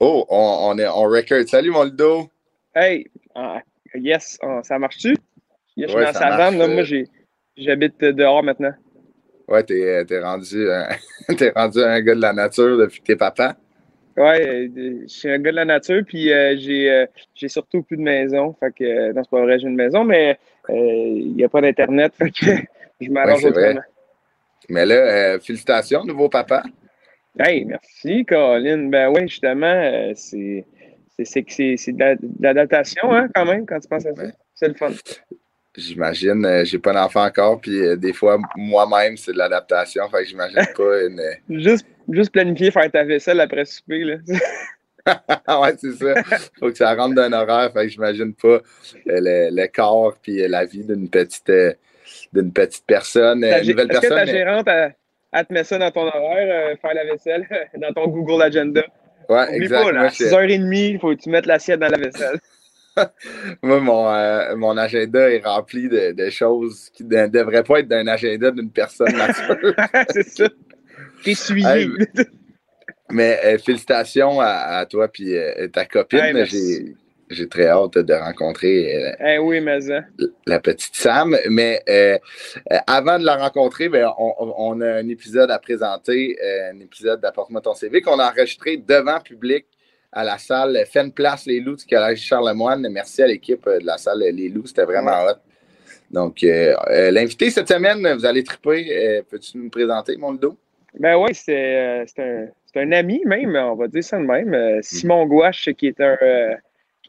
Oh, on, on est on record. Salut mon Ludo. Hey, ah, yes, ah, ça marche-tu? je suis dans sa vanne, là, moi euh. j'habite dehors maintenant. Ouais, t'es es rendu, euh, es rendu un gars de la nature depuis que t'es papa. Ouais, je suis un gars de la nature, puis euh, j'ai surtout plus de maison. Fait que, non, c'est pas vrai, j'ai une maison, mais il n'y a pas d'Internet, fait que je m'arrange ouais, autrement. Mais là, félicitations, nouveau papa. Hey, merci, Colin. Ben oui, justement, euh, c'est c'est de l'adaptation, hein, quand même, quand tu penses à ça. C'est le fun. J'imagine, euh, j'ai pas d'enfant encore, puis euh, des fois, moi-même, c'est de l'adaptation, fait que j'imagine pas une. juste, juste planifier faire ta vaisselle après souper, là. ouais, c'est ça. Faut que ça rentre d'un horaire, fait que j'imagine pas le, le, corps puis la vie d'une petite d'une petite personne, une nouvelle personne. Que ta gérante, elle te met ça dans ton horaire, euh, faire la vaisselle, dans ton Google Agenda. Ouais, là, à 6h30, il faut que tu mettes l'assiette dans la vaisselle. Moi, mon, euh, mon, agenda est rempli de, de choses qui ne devraient pas être d'un agenda d'une personne. C'est ça. Essuyé. mais euh, félicitations à, à toi et ta copine. J'ai très hâte de rencontrer euh, eh oui, mais la petite Sam. Mais euh, euh, avant de la rencontrer, ben, on, a un épisode à présenter, un épisode d'Apporte-moi ton CV qu'on a enregistré devant public à la salle Fenn Place Les Loups du Collège Charlemagne. Merci à l'équipe de la salle Les Loups, c'était vraiment hot. Donc, l'invité cette semaine, vous allez triper. Peux-tu nous présenter, mon Ludo? Ben oui, c'est un, un, ami même, on va dire ça de même. Simon Gouache, qui est un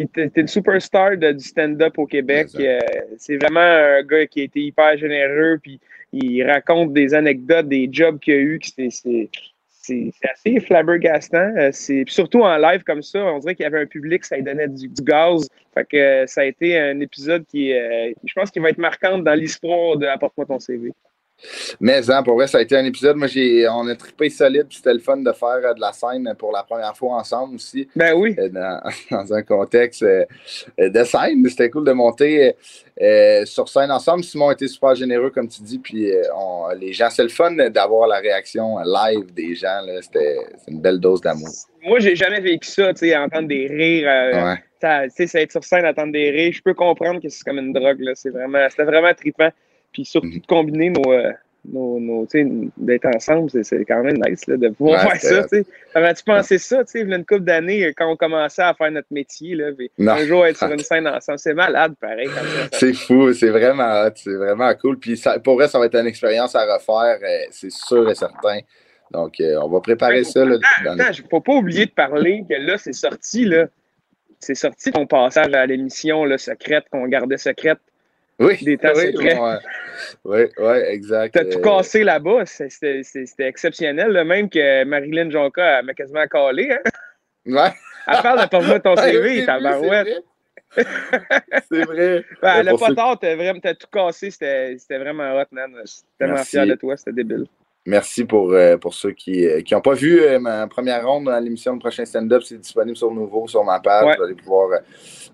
qui était une superstar de, du stand-up au Québec. Euh, c'est vraiment un gars qui a été hyper généreux, puis il raconte des anecdotes, des jobs qu'il a eu, c'est assez flabbergastant. Euh, surtout en live comme ça, on dirait qu'il y avait un public, ça lui donnait du, gaz. Fait que euh, ça a été un épisode qui, je pense, qui va être marquant dans l'histoire de Apporte-moi ton CV. Mais hein, pour vrai, ça a été un épisode. Moi, j'ai, on a trippé solide, puis c'était le fun de faire euh, de la scène pour la première fois ensemble aussi. Ben oui. Euh, dans, un contexte euh, de scène. C'était cool de monter sur scène ensemble. Simon a été super généreux, comme tu dis, puis les gens, c'est le fun d'avoir la réaction live des gens. C'était une belle dose d'amour. Moi, j'ai jamais vécu ça, tu sais, entendre des rires. tu sais, ça être sur scène, entendre des rires. Je peux comprendre que c'est comme une drogue. Là. C'est vraiment, c'était vraiment trippant. Puis surtout mhm. de combiner nos, euh, nos, nos d'être ensemble, c'est quand même nice là, de pouvoir faire ça. Avais-tu pensé ça, tu sais, une couple d'années, euh, quand on commençait à faire notre métier, là, un jour être sur une scène ensemble, c'est malade pareil. C'est fou, c'est vraiment c'est vraiment cool. Puis ça, pour vrai, ça va être une expérience à refaire, euh, c'est sûr et certain. Donc, on va préparer ça. Là, attends, ne faut pas oublier de parler que là, c'est sorti, là. C'est sorti ton passage à l'émission secrète qu'on gardait secrète oui, des temps oui, oui, exact. T'as tout cassé là-bas. C'était exceptionnel. Même que Marilyn Jonca m'a quasiment collé. Hein? Ouais. Elle parle de ton CV, ta barouette. C'est vrai. Ben, elle n'a pas tort, t'as tout cassé, c'était vraiment hot, man. Je suis tellement fier de toi, c'était débile. Merci pour, euh, pour ceux qui n'ont euh, pas vu euh, ma première ronde dans l'émission de prochain stand-up. C'est disponible sur Nouveau, sur ma page. Vous allez pouvoir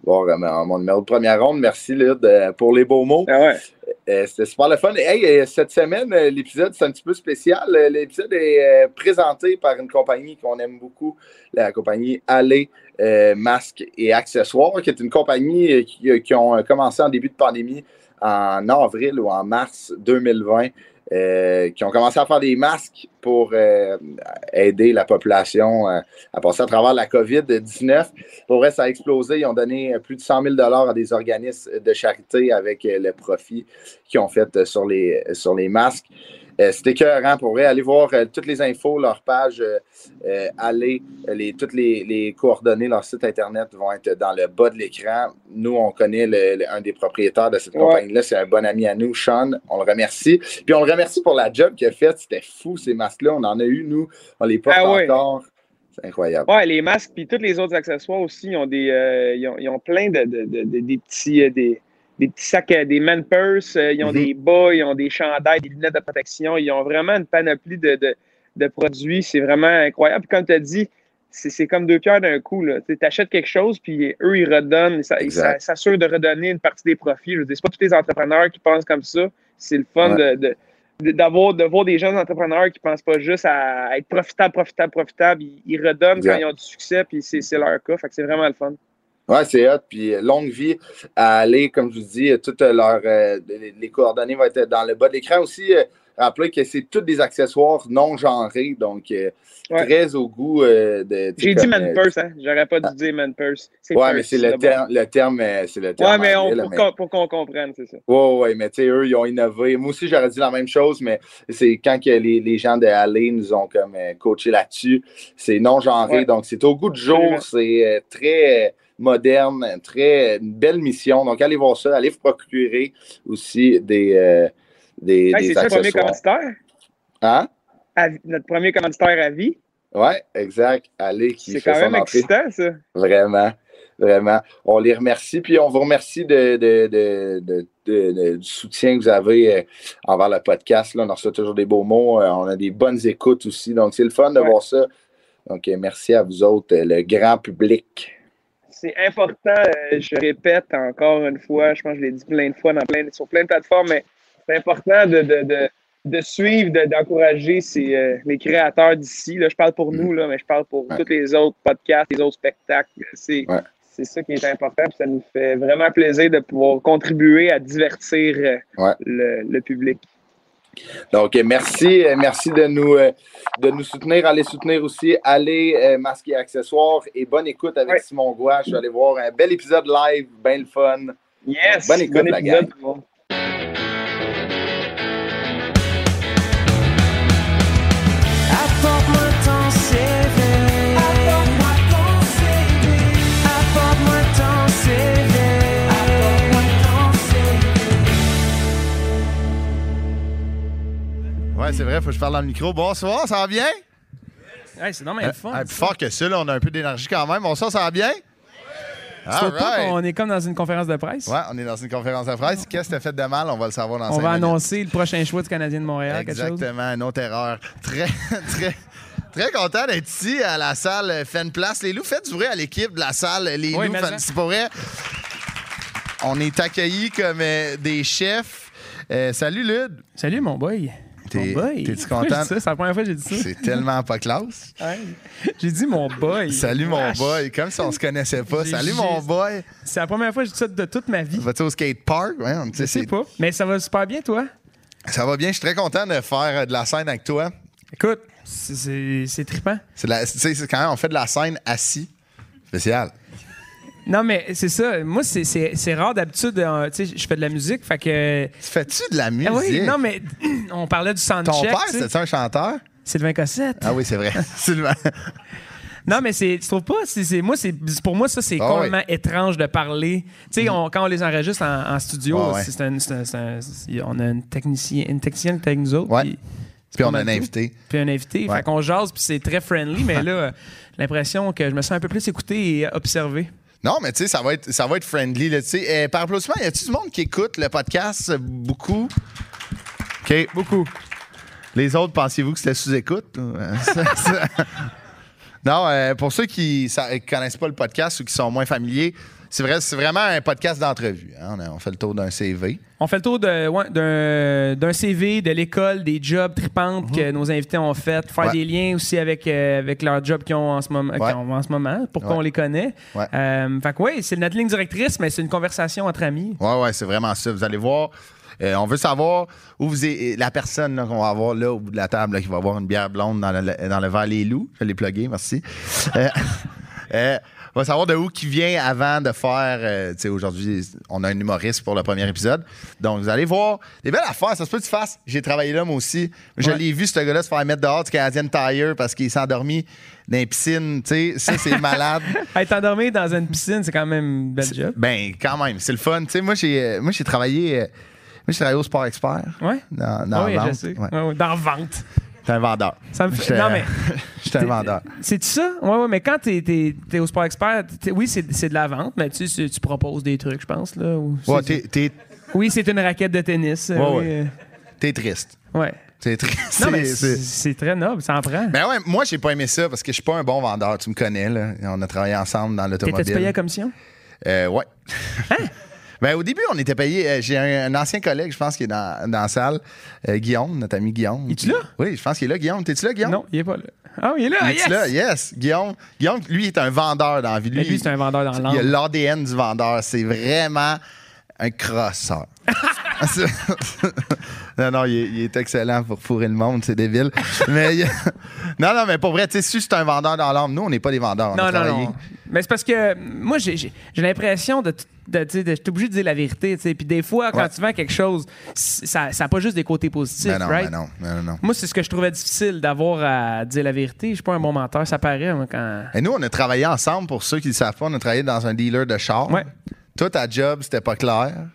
voir mon numéro de première ronde. Merci, Lyd, pour les beaux mots. Ah C'était super le fun. Hey, cette semaine, l'épisode, c'est un petit peu spécial. L'épisode est présenté par une compagnie qu'on aime beaucoup, la compagnie Aller Masques et Accessoires, qui est une compagnie qui, qui ont commencé en début de pandémie en avril ou en mars 2020. Euh, qui ont commencé à faire des masques pour euh, aider la population euh, à passer à travers la COVID-19. Pour vrai, ça a explosé. Ils ont donné plus de 100 000 à des organismes de charité avec le profit qu'ils ont fait sur les, sur les masques. Euh, C'était écœurant pour vrai. Allez voir euh, toutes les infos, leur page, euh, allez, les, toutes les, coordonnées, leur site Internet vont être dans le bas de l'écran. Nous, on connaît un des propriétaires de cette compagnie-là. C'est un bon ami à nous, Sean. On le remercie. Puis on le remercie pour la job qu'il a faite. C'était fou, ces masques-là. On en a eu, nous. On les porte ah encore. C'est incroyable. Ouais, les masques, puis tous les autres accessoires aussi, ils ont des, ils, ont, plein de, des petits, des, des petits sacs, euh, des man purse, euh, ils ont des bas, ils ont des chandails, des lunettes de protection, ils ont vraiment une panoplie de, de, produits. C'est vraiment incroyable. Puis comme tu as dit, c'est comme deux pierres d'un coup. Tu achètes quelque chose, puis eux, ils redonnent, ils s'assurent de redonner une partie des profits. Je veux dire, c'est pas tous les entrepreneurs qui pensent comme ça. C'est le fun de, voir des jeunes entrepreneurs qui pensent pas juste à être profitable, profitable, profitable. Ils, redonnent quand ils ont du succès, puis c'est leur cas. Fait que c'est vraiment le fun. Ouais, c'est hot. Puis longue vie à aller, comme je vous dis, toutes leurs les coordonnées vont être dans le bas de l'écran aussi. Rappelez que c'est tous des accessoires non genrés, donc euh, très au goût euh, de. J'ai dit man purse, hein? J'aurais pas dû ah. dire man purse. Ouais, mais c'est le, terme, le terme, euh, c'est le terme. Ouais, mais, on, pour, qu'on comprenne, c'est ça. Ouais, ouais, mais tu sais, eux, ils ont innové. Moi aussi, j'aurais dit la même chose, mais c'est quand que les, les, gens de Alley nous ont comme coaché là-dessus. C'est non genré, donc c'est au goût du jour, c'est très moderne, très une belle mission. Donc, allez voir ça, allez vous procurer aussi des, des, c'est ça, notre premier commanditaire? Hein? notre premier commanditaire à vie? Oui, exact. Allez, C'est quand même excitant, ça. Vraiment, vraiment. On les remercie, puis on vous remercie de, du soutien que vous avez euh, envers le podcast. Là, on reçoit toujours des beaux mots. Euh, on a des bonnes écoutes aussi. Donc, c'est le fun de voir ça. Donc, euh, merci à vous autres, le grand public. C'est important, je répète encore une fois, je pense que je l'ai dit plein de fois dans plein, sur plein de plateformes, mais c'est important de, de, de, de suivre, d'encourager euh, les créateurs d'ici. je parle pour nous, là, mais je parle pour tous les autres podcasts, les autres spectacles. C'est ça qui est important. ça nous fait vraiment plaisir de pouvoir contribuer à divertir euh, le, public. Donc, merci. Merci de nous, euh, de nous soutenir. Allez soutenir aussi. Allez masquer accessoires et bonne écoute avec Simon Gouache. Je vais aller voir un bel épisode live, bien le fun. Yes! bonne écoute, la gang. Ouais, c'est vrai, faut que je parle dans le micro. Bonsoir, ça va bien? Hey, c'est non, mais fun. plus fort que ça, là, on a un peu d'énergie quand même. Bonsoir, ça va bien? Right. qu'on est comme dans une conférence de presse. Ouais, on est dans une conférence de presse. Qu'est-ce que tu fait de mal? On va le savoir dans On va annoncer le prochain choix du Canadien de Montréal. Exactement, une autre erreur. Très, très. Très content d'être ici à la salle Fan Place. Les loups, faites du bruit à l'équipe de la salle. Les loups, c'est pour vrai. On est accueillis comme euh, des chefs. Euh, salut, Lud. Salut, mon boy. T'es-tu content? C'est la première fois que j'ai dit ça. C'est tellement pas classe. j'ai dit mon boy. Salut mon boy. Comme si on se connaissait pas. Salut mon boy. C'est la première fois que je dis ça de toute ma vie. Vas-tu au skatepark? Ouais, je sais pas. Mais ça va super bien, toi? Ça va bien. Je suis très content de faire euh, de la scène avec toi. Écoute, c'est trippant. C'est quand même, on fait de la scène assis. Spécial. Non, mais c'est ça. Moi, c'est rare d'habitude. Euh, tu sais, je fais de la musique. Fait que. Fais-tu de la musique? Ah oui, non, mais on parlait du soundcheck. Ton père, c'était un chanteur? Sylvain Cossette. Ah oui, c'est vrai. Sylvain. Non, mais c'est, tu trouves pas? C'est, moi, c'est, pour moi, ça, c'est ah complètement étrange de parler. Tu sais, mm-hmm. quand on les enregistre en, studio, c'est on a une technicienne, une technicienne avec nous autres. Ouais. Puis, on a un invité. Puis un invité. Fait qu'on jase, puis c'est très friendly, mais là, l'impression que je me sens un peu plus écouté et observé. Non, mais tu sais, ça va être, ça va être friendly. Là, euh, par applaudissement, y a-tu du monde qui écoute le podcast beaucoup? OK. Beaucoup. Les autres, pensiez-vous que c'était sous-écoute? non, euh, pour ceux qui ne connaissent pas le podcast ou qui sont moins familiers, c'est vrai, c'est vraiment un podcast d'entrevue. Hein. On, fait le tour d'un CV. On fait le tour d'un, CV, de l'école, des jobs tripantes que mhm. nos invités ont fait, faire des liens aussi avec, euh, avec leurs jobs qu'ils ont en ce moment, en ce moment pourquoi on les connaît. Euh, fait que oui, c'est notre ligne directrice, mais c'est une conversation entre amis. Oui, oui, c'est vraiment ça. Vous allez voir. Euh, on veut savoir où vous êtes, la personne qu'on va avoir là au bout de la table qui va avoir une bière blonde dans le, dans le verre Les Loups. Je vais les plugger, merci. On va savoir de où qui vient avant de faire. Euh, tu sais, aujourd'hui, on a un humoriste pour le premier épisode. Donc, vous allez voir des belles affaires. Ça se peut que tu fasses. J'ai travaillé là, moi aussi. Je l'ai vu, ce gars-là, se faire mettre dehors du Canadian Tire parce qu'il s'est endormi dans une piscine. Tu sais, ça, c'est malade. Être endormi dans une piscine, c'est quand même une belle job. Ben, quand même. C'est le fun. Tu sais, moi, j'ai, euh, moi, j'ai travaillé. Euh, moi, au Sport Expert. Ouais. Dans, dans oui, je sais. dans vente. T'es un vendeur. Ça me fait... Non, mais. J'étais un vendeur. C'est ça? Oui, ouais, mais quand t'es es, au Sport Expert, oui, c'est de la vente, mais tu, tu proposes des trucs, je pense. Là, ouais, t'es. Oui, c'est une raquette de tennis. Ouais, oui. ouais. T'es triste. Ouais. C'est triste. Non, mais c'est très noble, ça en prend. Ben ouais, moi, j'ai pas aimé ça parce que je suis pas un bon vendeur. Tu me connais, là. On a travaillé ensemble dans l'automobile. T'étais-tu payé à commission? Euh, ouais. Hein? Ben, au début, on était payé. euh, J'ai un, un ancien collègue, je pense, qui est dans, dans la salle, euh, Guillaume, notre ami Guillaume. Es-tu là? Oui, je pense qu'il est là, Guillaume. T'es-tu là, Guillaume? Non, il est pas là. Ah, il est là, yes! là? Yes. Guillaume, Guillaume, lui, est un vendeur dans la vie. Mais lui, c'est un vendeur dans Il a l'ADN du vendeur. C'est vraiment un crosseur. Non, non, il est, il est excellent pour fourrer le monde, c'est débile. mais il- non, non, mais pour vrai, tu sais, si c'est un vendeur dans l'âme, nous, on n'est pas des vendeurs. on Non, non, non. Mais c'est parce que moi, j'ai l'impression de. de, tu sais, de- J'étais obligé de dire la vérité. tu sais. Puis des fois, quand Ouais. tu vends quelque chose, ça n'a pas juste des côtés positifs, Mais non, right? non, non, non. Moi, c'est ce que je trouvais difficile d'avoir à dire la vérité. Je suis pas un bon menteur, ça paraît moi, quand. Et nous, on a travaillé ensemble, pour ceux qui ne le savent pas, on a travaillé dans un dealer de char. Ouais. Toi, ta job, c'était pas clair?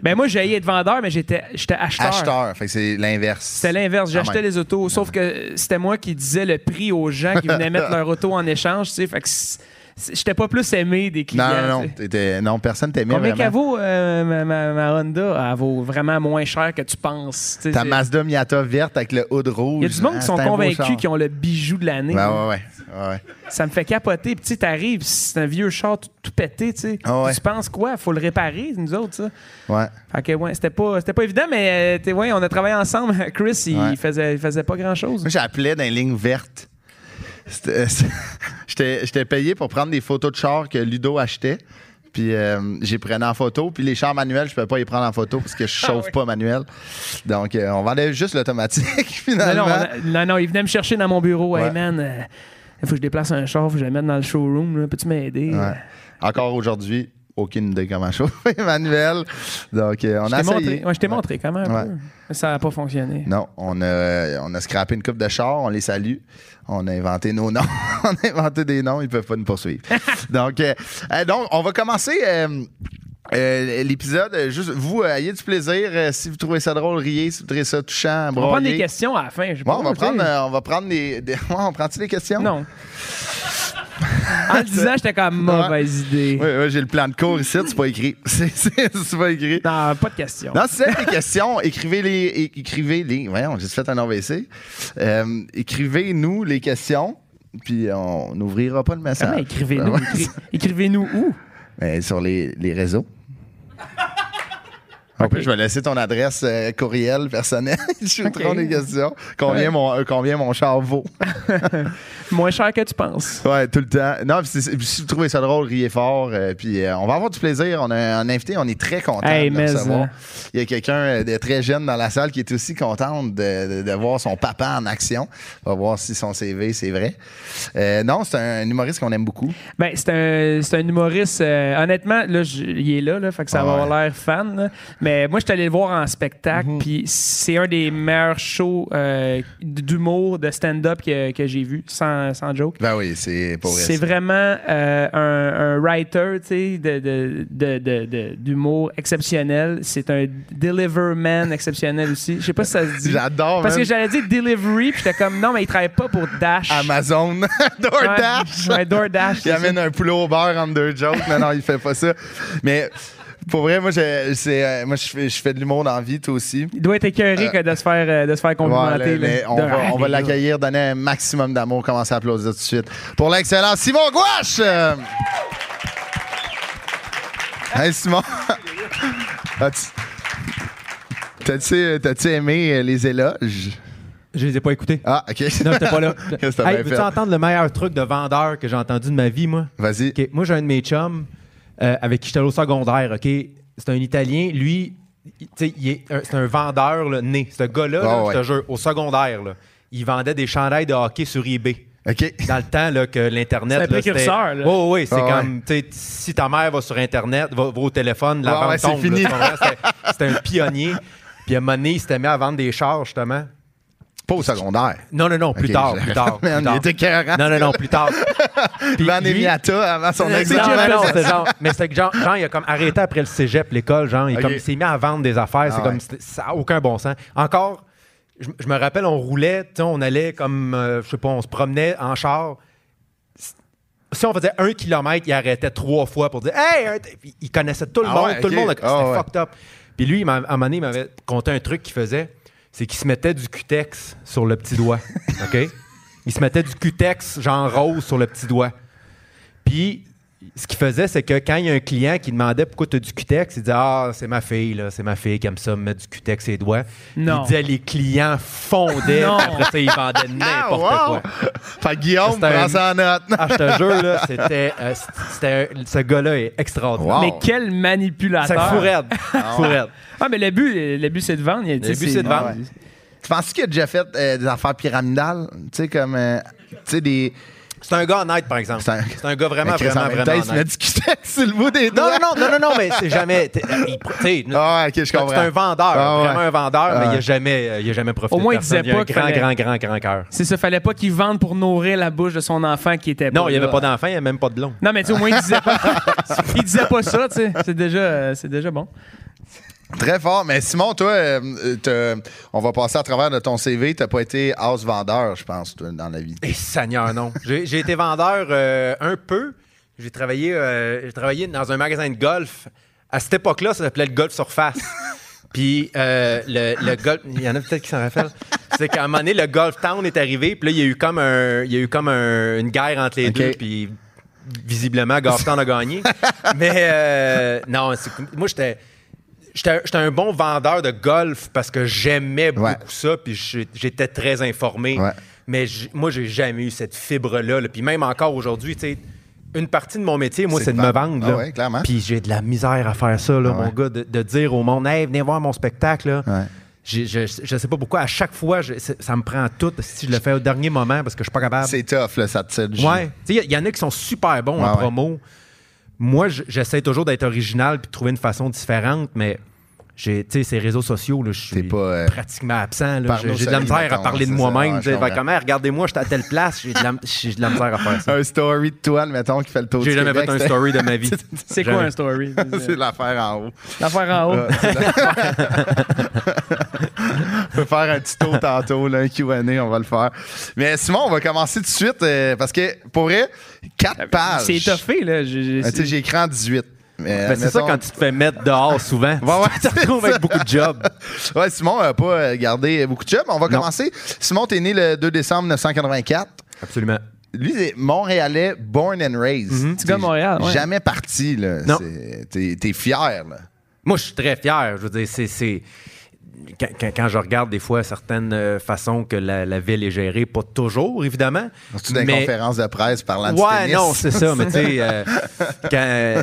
Ben moi, j'ai être vendeur, mais j'étais j'étais acheteur. Acheteur. Fait que c'est l'inverse. C'était l'inverse. J'achetais les autos, sauf que c'était moi qui disais le prix aux gens qui venaient mettre leur auto en échange. Tu sais, fait que j'étais pas plus aimé des clients. Non, non, non. non, personne t'aimait Combien qu'elle vaut, euh, ma, ma- ma Honda? Elle vaut vraiment moins cher que tu penses. Ta Mazda Miata verte avec le hood rouge. Il y a du monde Ah, qui sont convaincus qu'ils ont le bijou de l'année. Ben, ouais, ouais, ouais. Ça me fait capoter. Puis tu sais, t'arrives, c'est un vieux char tout, tout pété. Ah ouais. Tu penses quoi? Faut le réparer, nous autres, ça. Ouais. Fait que ouais, c'était pas, c'était pas évident, mais euh, ouais, on a travaillé ensemble. Chris, il, faisait, il faisait pas grand-chose. Moi, j'appelais dans les lignes vertes. J'étais payé pour prendre des photos de chars que Ludo achetait. Puis euh, j'ai prenais en photo. Puis les chars manuels, je peux pas les prendre en photo parce que je Ah chauffe oui. pas manuel. Donc, euh, on vendait juste l'automatique, finalement. non, non, non, il venait me chercher dans mon bureau. Hey man, euh, il faut que je déplace un char, faut que je le mette dans le showroom. Peux-tu m'aider? Ouais. Encore aujourd'hui, aucune idée comment chauffer manuel. Donc, euh, on Je a t'ai essayé. montré, ouais, je t'ai montré quand même Ouais. ça n'a pas fonctionné. Non, on a, on a scrappé une coupe de chars, on les salue. On a inventé nos noms. on a inventé des noms, ils peuvent pas nous poursuivre. donc, euh, euh, donc, on va commencer euh, l'épisode. Juste, vous, ayez du plaisir. Si vous trouvez ça drôle, riez. Si vous trouvez ça touchant, On va prendre des questions à la fin. Bon, on va prendre, on va prendre des. des- Ouais, on prend-tu les questions? Non. En le disant, j'étais comme mauvaise idée. Oui, oui, j'ai le plan de cours ici, c'est pas écrit. C'est c'est- c'est pas écrit. Non, pas de questions. Non, si avez des questions, écrivez-les. Écrivez-les. Voyons, j'ai fait un AVC. Euh, Écrivez-nous les questions, puis on n'ouvrira pas le message. Écrivez-nous? Écri- Écrivez-nous où? mais sur les, les réseaux. En plus, je vais laisser ton adresse euh, courriel personnel. Je shooterai Ok. des questions. Combien, Ouais. mon, euh, combien mon char vaut? Moins cher que tu penses. Ouais, tout le temps. Non, si vous trouvez ça drôle, riez fort. euh, puis euh, on va avoir du plaisir. On a un invité, on est très content Hey, de recevoir. hein. Il y a quelqu'un de très jeune dans la salle qui est aussi content de, de- de voir son papa en action. On va voir si son CV, c'est vrai. Non, c'est un humoriste qu'on aime beaucoup. Ben, c'est un, c'est un humoriste. honnêtement, là, il est là, là, fait que ça Ah va ouais. avoir l'air fan. là. Mais moi, je suis allé le voir en spectacle, Mhm. puis c'est un des meilleurs shows euh, d'humour, de stand-up que, que j'ai vu, sans, sans joke. Ben oui, c'est pas vrai. C'est vraiment euh, un, un writer tu sais, de, de, de, de- de- d'humour exceptionnel. C'est un deliverman exceptionnel aussi. Je sais pas si ça se dit. J'adore, Parce man. que j'allais dire delivery, puis j'étais comme non, mais il travaille pas pour Dash. Amazon, DoorDash. Ouais, ouais, DoorDash. Il ça. amène un poulet au beurre en deux jokes. Non, non, il fait pas ça. Mais pour vrai, moi, je, c'est, euh, moi, je, fais, je fais de l'humour dans la vie, toi aussi. Il doit être écœuré que de se faire, euh, de se faire complimenter. là, mais là. on De- va, on l'accueillir, donner un maximum d'amour, commencer à applaudir tout de suite. Pour l'excellent Simon Gouache! Euh, Hey Simon! As-tu- T'as-tu, t'as-tu aimé euh, les éloges? Je les ai pas écoutés. Ah, OK. Non, j'étais pas là. Qu'est-ce que t'as Hey, veux-tu fait? entendre le meilleur truc de vendeur que j'ai entendu de ma vie, moi? Vas-y. OK, Moi, j'ai un de mes chums euh, avec qui j'étais au secondaire, OK? C'est un Italien. Lui, un- c'est un vendeur là, né. Ce gars-là, là, Ah ouais. je te jure, au secondaire, là, il vendait des chandails de hockey sur eBay. Dans le temps là, que l'Internet. C'est un précurseur, là. Oui, oui, c'est Ah comme, si ta mère va sur Internet, va, va au téléphone, la vente ouais, tombe. C'était- C'était un pionnier. Puis à un moment donné, il s'était mis à vendre des chars, justement. Pas au secondaire. Non, non, non, plus tard, plus tard. plus Man, il tard. était. Non, non, non, plus tard. Puis Van lui- avant son examen. non, non, c'est genre, mais c'est que genre, genre, il a comme arrêté après le cégep, l'école, genre, il, Ok. comme, il s'est mis à vendre des affaires, c'est Ah comme, ouais. ça n'a aucun bon sens. Encore, je, je me rappelle, on roulait, on allait comme, euh, je sais pas, on se promenait en char. Si on faisait un kilomètre, il arrêtait trois fois pour dire Hey! Il connaissait tout le Ah monde, ouais, tout le monde, c'était Ah ouais. fucked up. Puis lui, à un moment donné, il m'avait conté un truc qu'il faisait c'est qu'il se mettait du cutex sur le petit doigt. OK? Il se mettait du cutex, genre rose, sur le petit doigt. Puis ce qu'il faisait, c'est que quand il y a un client qui demandait pourquoi tu as du cutex, il disait Ah, c'est ma fille, là, c'est ma fille qui aime ça, me mettre du cutex ses doigts. Non. Il disait les clients fondaient, Non. après ça, ils vendaient n'importe Ah, wow! quoi. Fait que Guillaume, C'était un- prends ça en note. Ah, je te jure, là, c'était. euh, c'était un- ce gars-là est extraordinaire. Wow. Mais quel manipulateur. C'est fou raide. Fou raide. Ah, mais le but, le but c'est de vendre. Il- Le but, c'est de vendre. Ouais. Tu penses qu'il a déjà fait euh, des affaires pyramidales? Tu sais, comme. euh, tu sais, des. C'est un gars honnête, par exemple. C'est un- gars vraiment, Chris, en vraiment, même vraiment temps, il se met sur le bout des Non, doigts. non, non, non, non, non, mais c'est jamais. il- sais, Ah, ok, je comprends. C'est un vendeur, Ah, ouais. vraiment un vendeur, mais Ah, il n'a jamais, euh, il a jamais profité Au moins, de il disait personne. a un pas grand, fallait- grand, grand, grand cœur. C'est ça, fallait pas qu'il vende pour nourrir la bouche de son enfant qui était Non, il n'y avait pas d'enfant, il n'y avait même pas de blond. Non, mais tu sais, au moins, il disait pas, il disait pas ça, tu sais. C'est déjà, euh, c'est déjà bon. Très fort. Mais Simon, toi, euh, on va passer à travers de ton CV. T'as pas été house vendeur, je pense, toi, dans la vie. Et Seigneur, non. J'ai été vendeur euh, un peu. J'ai travaillé, euh, j'ai travaillé dans un magasin de golf. À cette époque-là, ça s'appelait le Golf Surface. Puis euh, le, le golf, il y en a peut-être qui s'en rappellent. C'est qu'à un moment donné, le Golf Town est arrivé. Puis là, il y a eu comme, un, il y a eu comme un- une guerre entre les deux. Puis visiblement, Golf Town a gagné. Mais non, moi, j'étais. J'étais un bon vendeur de golf parce que j'aimais beaucoup ça, puis j'étais très informé. Ouais. Mais moi, j'ai jamais eu cette fibre-là. là. Puis même encore aujourd'hui, tu sais, une partie de mon métier, moi, C'est de de me vendre. Ah là. ouais, clairement. Puis j'ai de la misère à faire ça, là, Ah mon gars, de, de dire au monde, hey, venez voir mon spectacle. Là. J'ai- Je, je sais pas pourquoi, à chaque fois, je- ça me prend tout si je le fais au dernier moment parce que je suis pas capable. C'est tough, là, ça te tire. Ouais. Tu sais, il y, y en a qui sont super bons en ouais. promo. Moi, j'essaie toujours d'être original puis de trouver une façon différente, mais j'ai, tu sais, ces réseaux sociaux, là, je suis pas, euh, pratiquement absent. J'ai de la misère à parler de moi-même. ouais, tu sais. je Fait comprends. comme, Hey, regardez-moi, je suis à telle place, j'ai de, la- j'ai de la misère à faire ça. Un story de toi, mettons, qui fait le tour J'ai jamais Québec, fait un story de ma vie. C'est quoi un story? C'est l'affaire en haut. L'affaire en haut. Ah, on peut faire un petit tour tantôt, là, un QA, on va le faire. Mais Simon, on va commencer tout de suite euh, parce que, pour vrai, quatre pages. C'est étoffé, là. J'ai- tu sais, j'ai écrit en 18. Mais, Ben, c'est ça quand tu te fais mettre dehors souvent. Ouais, ouais, tu te retrouves avec beaucoup de jobs. Ouais, Simon n'a pas euh, gardé beaucoup de jobs. On va Non. commencer. Simon, t'es né le 2 décembre 1984. Absolument. Lui, c'est Montréalais, born and raised. Gars de Montréal, ouais. Jamais parti, là. Non. C'est- T'es t'es fier, là. Moi, je suis très fier. Je veux dire, c'est. c'est- Quand, je regarde des fois certaines euh, façons que la, la ville est gérée, pas toujours, évidemment. C'est une mais- conférence de presse parlant Ouais, tennis. non, c'est ça, mais tu sais, euh, euh,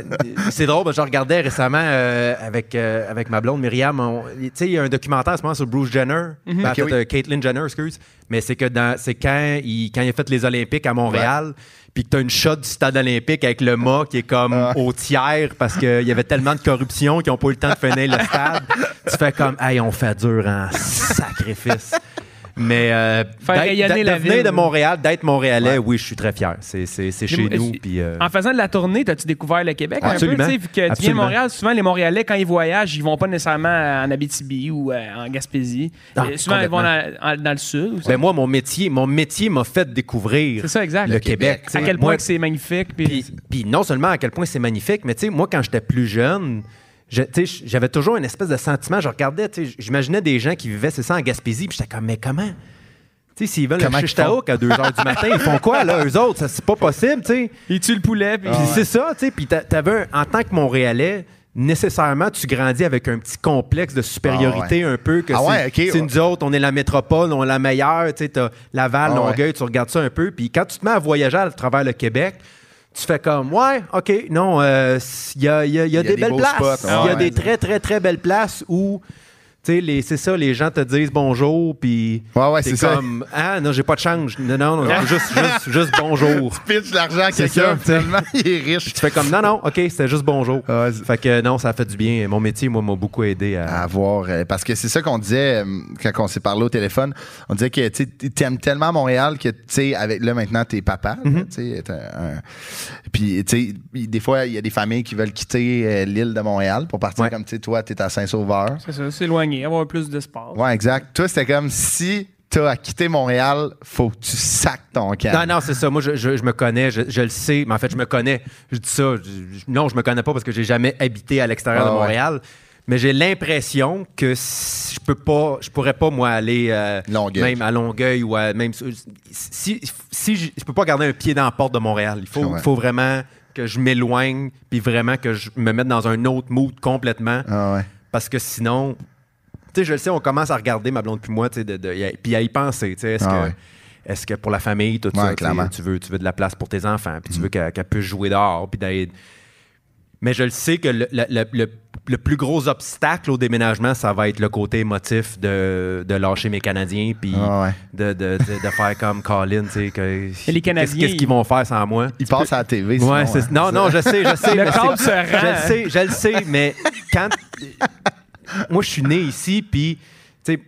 c'est drôle, que je regardais récemment euh, avec, avec ma blonde Myriam, tu sais, il y a un documentaire en ce moment sur Bruce Jenner, oui. euh, Caitlyn Jenner, excuse, mais c'est que c'est quand il, quand il a fait les Olympiques à Montréal, puis que tu as une shot du stade olympique avec le mât qui est comme Ah. au tiers parce qu'il y avait tellement de corruption qu'ils n'ont pas eu le temps de finir le stade. tu fais comme, hey, on fait dur en sacrifice. Mais euh, d'être- de Montréal, d'être Montréalais, oui, je suis très fier. C'est, c'est, c'est chez Mais- nous. Puis, euh, En faisant de la tournée, as-tu découvert le Québec Absolument. un peu? tu sais, Vu que tu viens de. Montréal, souvent les Montréalais, quand ils voyagent, ils vont pas nécessairement en Abitibi ou euh, en Gaspésie. Ah, Euh, souvent, ils vont dans, le sud. ben, moi, mon métier, mon métier m'a fait découvrir C'est ça, exact. le Le Québec. À quel point c'est magnifique. Puis, non seulement à quel point c'est magnifique, mais tu sais, moi, quand j'étais plus jeune, j'avais toujours une espèce de sentiment. Je regardais, j'imaginais des gens qui vivaient, c'est ça, en Gaspésie, puis j'étais comme, mais comment? Tu sais, s'ils veulent Comment le qu'ils shish taouk à 2 h du matin, ils font quoi, là, eux autres? Ça, C'est pas possible, tu sais. ils tuent le poulet. Puis, Puis c'est ça, tu sais. Puis t'a- t'avais, un- en tant que Montréalais, nécessairement, tu grandis avec un petit complexe de supériorité un peu. Que Ah c'est, ouais, ok. c'est nous autres, on est la métropole, on est la meilleure. Tu sais, t'as Laval, Ah ouais. Longueuil, tu regardes ça un peu. Puis quand tu te mets à voyager à travers le Québec, tu fais comme, ouais, OK, non, euh, il y a, y a- y a des, des belles places. Il y a ouais. des très, très, très belles places où. Tu sais, les- c'est ça, les gens te disent bonjour, puis Ouais, ouais, c'est ça. comme, ah non, j'ai pas de change. Non, non, non, juste, juste, juste bonjour. Pitch l'argent à C'est quelqu'un, tu finalement, il est riche. Tu fais comme non, non, ok, c'était juste bonjour. Ah ouais, c'est- fait que non, ça a fait du bien. Mon métier, moi, m'a beaucoup aidé à. à avoir. euh, parce que c'est ça qu'on disait euh, quand on s'est parlé au téléphone. On disait que tu sais, t'aimes tellement Montréal que, tu sais, avec là maintenant, t'es papa. là, Mm-hmm. tu un- Puis, tu sais, des fois, il y a des familles qui veulent quitter euh, l'île de Montréal pour partir Ouais. comme, tu sais, toi, t'es à Saint-Sauveur. c'est ça, avoir plus d'espace. Ouais, exact. Toi, c'était comme si t'as à quitter Montréal, faut que tu sacs ton camp. Non, non, c'est ça. Moi, je, je- je me connais, je, je le sais. Mais en fait, je me connais. Je dis ça. non, je me connais pas parce que j'ai jamais habité à l'extérieur Ah de ouais. Montréal. Mais j'ai l'impression que si- je peux pas, je pourrais pas moi aller euh, Longueuil. même à Longueuil ou à même si si je, je peux pas garder un pied dans la porte de Montréal. Il faut, Ouais. faut vraiment que je m'éloigne, puis vraiment que je me mette dans un autre mood complètement. Ah ouais. Parce que sinon, tu sais, je le sais, on commence à regarder ma blonde puis moi, tu sais, de, de- y a- puis à y penser, tu sais, est-ce Ah que... ouais. Est-ce que pour la famille, tout Ouais, ça, tu veux, tu veux de la place pour tes enfants, puis tu veux qu'elle qu'elle puisse jouer dehors, puis d'aller- Mais je le sais que le, le- le- le- le plus gros obstacle au déménagement, ça va être le côté émotif de, de lâcher mes Canadiens, puis Ah ouais. de, de, de- de faire comme Colin, tu sais, que... Et les Canadiens, Qu'est-ce qu'ils vont faire sans moi? Il passe à la TV. sinon, Ouais, hein. c'est- non, non, je sais, je sais. Le mais câble c'est- se rend, Je le sais, je le sais, mais quand. moi, je suis né ici, puis, tu sais,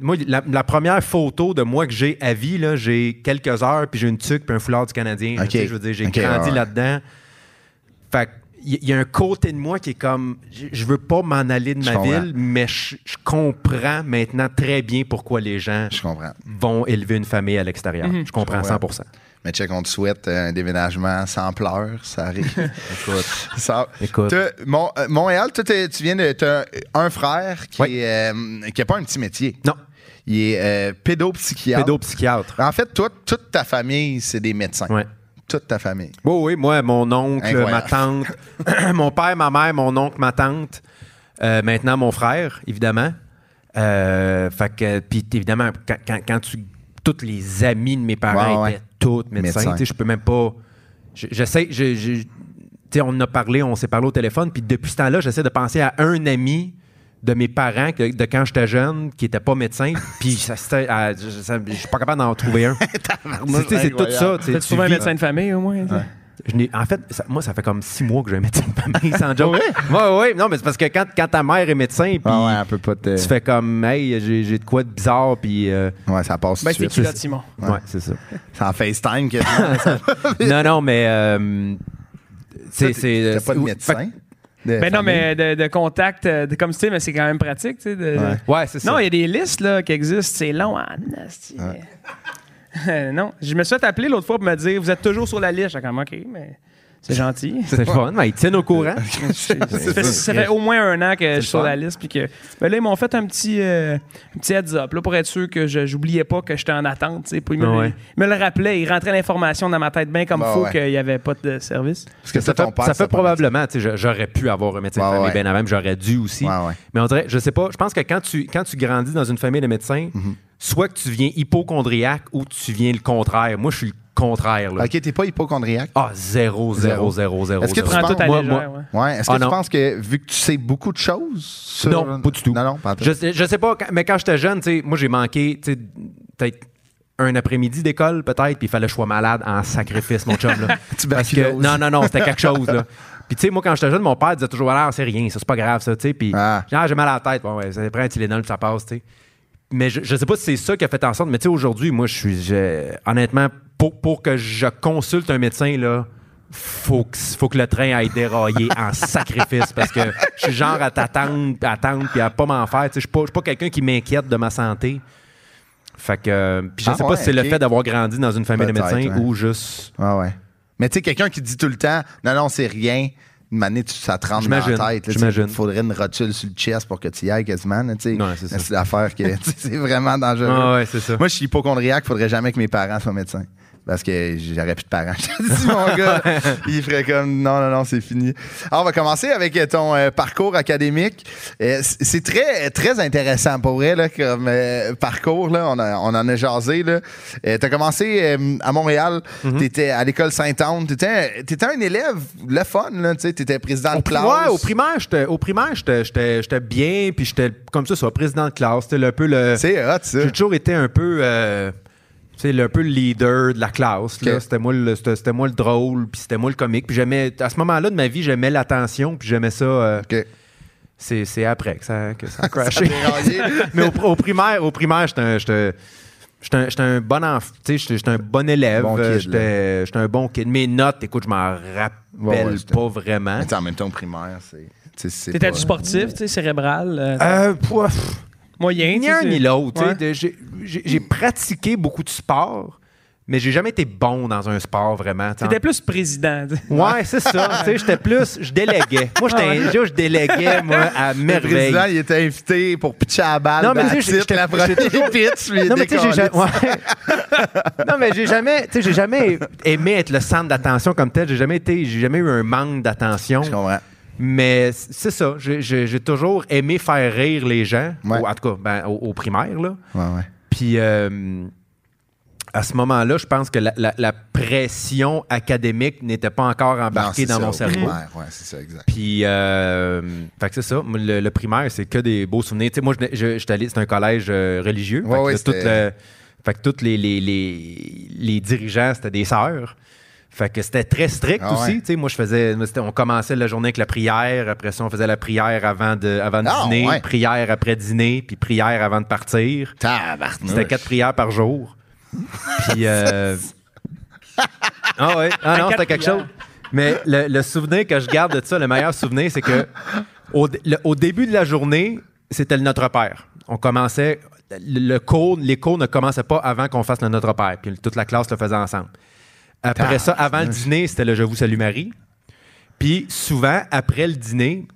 moi, la, la première photo de moi que j'ai à vie, là, j'ai quelques heures, puis j'ai une tuque, puis un foulard du Canadien. là, Je veux dire, j'ai grandi là-dedans. Fait il y, y a un côté de moi qui est comme, je, je veux pas m'en aller de Je ma comprends. ville, mais je, je comprends maintenant très bien pourquoi les gens Je comprends. vont élever une famille à l'extérieur. Je comprends Je comprends. 100%. Mais check, on te souhaite un déménagement sans pleurs. Ça arrive. Écoute, Ça- écoute. Mon- euh, Montréal, tu viens de. T'as un frère qui Oui. est, euh, qui a pas un petit métier. Non, Il est euh, pédopsychiatre. pédopsychiatre. En fait, toi, toute ta famille, c'est des médecins. Ouais. Toute ta famille. Oui, oui, moi, mon oncle, Incroyable. ma tante, mon père, ma mère, mon oncle, ma tante, euh, maintenant mon frère, évidemment. Euh, fait que, puis évidemment, quand, quand, quand tu. Tous les amis de mes parents Ouais, ouais. étaient tous médecins. Sais, Je peux même pas. je- J'essaie. je- je- tu sais, on en a parlé, on s'est parlé au téléphone, puis depuis ce temps-là, j'essaie de penser à un ami de mes parents que- de quand j'étais jeune qui n'était pas médecin, puis ça, c'était- à- je ça- je suis pas capable d'en trouver un. C'est- tu sais, c'est tout ça. tu tu trouvé un médecin de famille au moins? Je n'ai- en fait, ça- moi, ça fait comme six mois que j'ai un médecin de famille, sans joke. Ouais, ouais, non, mais c'est parce que quand, quand ta mère est médecin, puis Ah ouais, pas te. tu fais comme, hey, j'ai j'ai de quoi de bizarre, puis. euh, Ouais, ça passe Ben, tout de c'est suite. Simon. ouais, c'est ça. C'est en FaceTime que non, non, mais. euh, c'est. c'est- T'as pas de médecin? de Ben non, famille? mais de, de contact, euh, de, comme tu sais, mais c'est quand même pratique, tu sais. de- Ouais. Ouais, c'est ça. Non, il y a des listes là, qui existent, c'est long. Nasty. Euh, non, je me suis fait appeler l'autre fois pour me dire Vous êtes toujours sur la liste. J'étais comme OK, mais c'est gentil. c'est fun, mais ils tiennent au courant. ça, fait, ça au moins un an que je suis sur la liste. Puis que, ben là, ils m'ont fait un petit, euh, un petit heads up là, pour être sûr que je n'oubliais pas que j'étais en attente. tu sais, Puis ils me, ouais. me le rappelaient. Ils rentraient l'information dans ma tête bien comme Bah faut ouais. qu'il n'y avait pas de service. Parce que ça ton fait, père. ça fait probablement, tu sais, je- j'aurais pu avoir un médecin Ouais, de famille ouais. bien avant, mais j'aurais dû aussi. Mais on dirait, je sais pas, je pense que quand tu, quand tu grandis dans une famille de médecins, Mhm. Soit que tu viens hypochondriaque ou tu viens le contraire. Moi, je suis le contraire. Là. Ok, t'es pas hypochondriaque? Ah, zéro, zéro, zéro, zéro. Est-ce que tu Prends penses- tout à moi- légère. moi- ouais. Ouais. Est-ce que Ah, tu non. penses que vu que tu sais beaucoup de choses sur- Non, pas du tout. Non, non, pas. Je, sais- je sais pas, mais quand j'étais jeune, tu sais, moi, j'ai manqué, tu sais, peut-être un après-midi d'école, peut-être, puis il fallait que je sois malade en sacrifice, mon chum. Là. Parce que, non, non, non, c'était quelque chose. Là. Puis, tu sais, moi, quand j'étais jeune, mon père disait toujours, ah, c'est rien, ça, c'est pas grave, ça, tu sais. Puis, Ah. genre, j'ai mal à la tête. Bon, ouais, ça prend un Tylenol, puis ça passe, tu sais. Mais je, je sais pas si c'est ça qui a fait en sorte, mais tu sais, aujourd'hui, moi, je suis, je- honnêtement, pour, pour que je consulte un médecin, là, faut que, faut que le train aille dérailler en sacrifice parce que je suis genre à t'attendre, à attendre puis à pas m'en faire. Tu sais, Je suis pas, je suis pas quelqu'un qui m'inquiète de ma santé. Fait que, euh, puis je Ah sais ouais, pas si c'est le fait d'avoir grandi dans une famille de médecins ouais. ou juste. Ah ouais. Mais tu sais, quelqu'un qui dit tout le temps, non, non, c'est rien. Une année, ça te rentre dans la tête. Il faudrait une rotule sur le chest pour que tu y ailles quasiment. c'est l'affaire que c'est vraiment dangereux. Ah ouais, c'est ça. Moi, je suis hypochondriaque. Il faudrait jamais que mes parents soient médecins. Parce que j'aurais plus de parents. Dis, mon gars, il ferait comme non, non, non, c'est fini. Alors, on va commencer avec ton euh, parcours académique. Euh, c'est très, très intéressant pour vrai, là, comme euh, parcours. Là, on, a- on en a jasé. Tu as commencé euh, à Montréal. Mhm. Tu étais à l'école Sainte-Anne. Tu étais, un élève, le fun. Tu étais président de classe. Ouais, au primaire, j'étais, au primaire, j'étais, j'étais, j'étais bien, puis j'étais comme ça, soit président de classe. C'était un peu le. C'est hot, ça. J'ai toujours été un peu. Tu sais, le- un peu le leader de la classe. C'était, moi le, c'était, c'était moi le drôle, puis c'était moi le comique. Puis j'aimais, à ce moment-là de ma vie, j'aimais l'attention, puis j'aimais ça. euh, OK. c'est, c'est après que ça, que ça a crashé. Mais au, au primaire, au primaire, j'étais un, j'étais, j'étais un, j'étais un bon enfant, tu sais, j'étais, j'étais un bon élève. Bon euh, j'étais, j'étais un bon kid. Mes notes, écoute, je m'en rappelle Ouais, ouais, c'était- pas vraiment. Mais en même temps, au primaire, c'est. tu sais, c'est T'étais pas- du sportif, tu sais, cérébral, euh, Euh, pouf. Moyen. Ni un ni l'autre. Ouais. J'ai pratiqué beaucoup de sport, mais j'ai jamais été bon dans un sport vraiment. C'était plus président. Ouais, c'est ça. tu sais, j'étais plus. Je déléguais. Moi, j'étais un gars, je déléguais, moi, à Le merveille. président, il était invité pour pitcher à la balle. Non, mais tu la sais, la première j'étais pitch, il Non, mais tu sais, j'ai jamais. ouais. non, mais j'ai jamais. Tu sais, j'ai jamais aimé être le centre d'attention comme tel. J'ai jamais été. J'ai jamais eu un manque d'attention. Je comprends. Mais c'est ça. J'ai- toujours aimé faire rire les gens. Ouais. Ou en tout cas, ben, au, au primaire, là. Ouais, ouais. Puis euh, à ce moment-là, je pense que la, la- la pression académique n'était pas encore embarquée dans ça, mon au cerveau. Ouais, c'est ça, exact. Puis, euh, fait que c'est ça. Le, le primaire, c'est que des beaux souvenirs. Tu sais, moi, je, je, allé- c'est un collège euh, religieux. Fait que ouais, là, tout c'était- le- fait que tous les, les, les, les dirigeants, c'était des sœurs. Fait que c'était très strict Ah aussi. ouais. Tu sais, moi, je faisais. On commençait la journée avec la prière. Après ça, on faisait la prière avant de, avant de Ah, dîner, ouais. prière après dîner, puis prière avant de partir. C'était quatre prières par jour. Puis. euh, Ah ouais. Ah non, c'était quelque prières. chose. Mais le, le souvenir que je garde de ça, le meilleur souvenir, c'est que au, dé- le- au début de la journée, c'était le Notre Père. On commençait. Le, le cours, les cours ne commençaient pas avant qu'on fasse le Notre Père. Puis toute la classe le faisait ensemble. Après ça, avant le dîner, c'était le Je vous salue Marie. Puis souvent, après le dîner,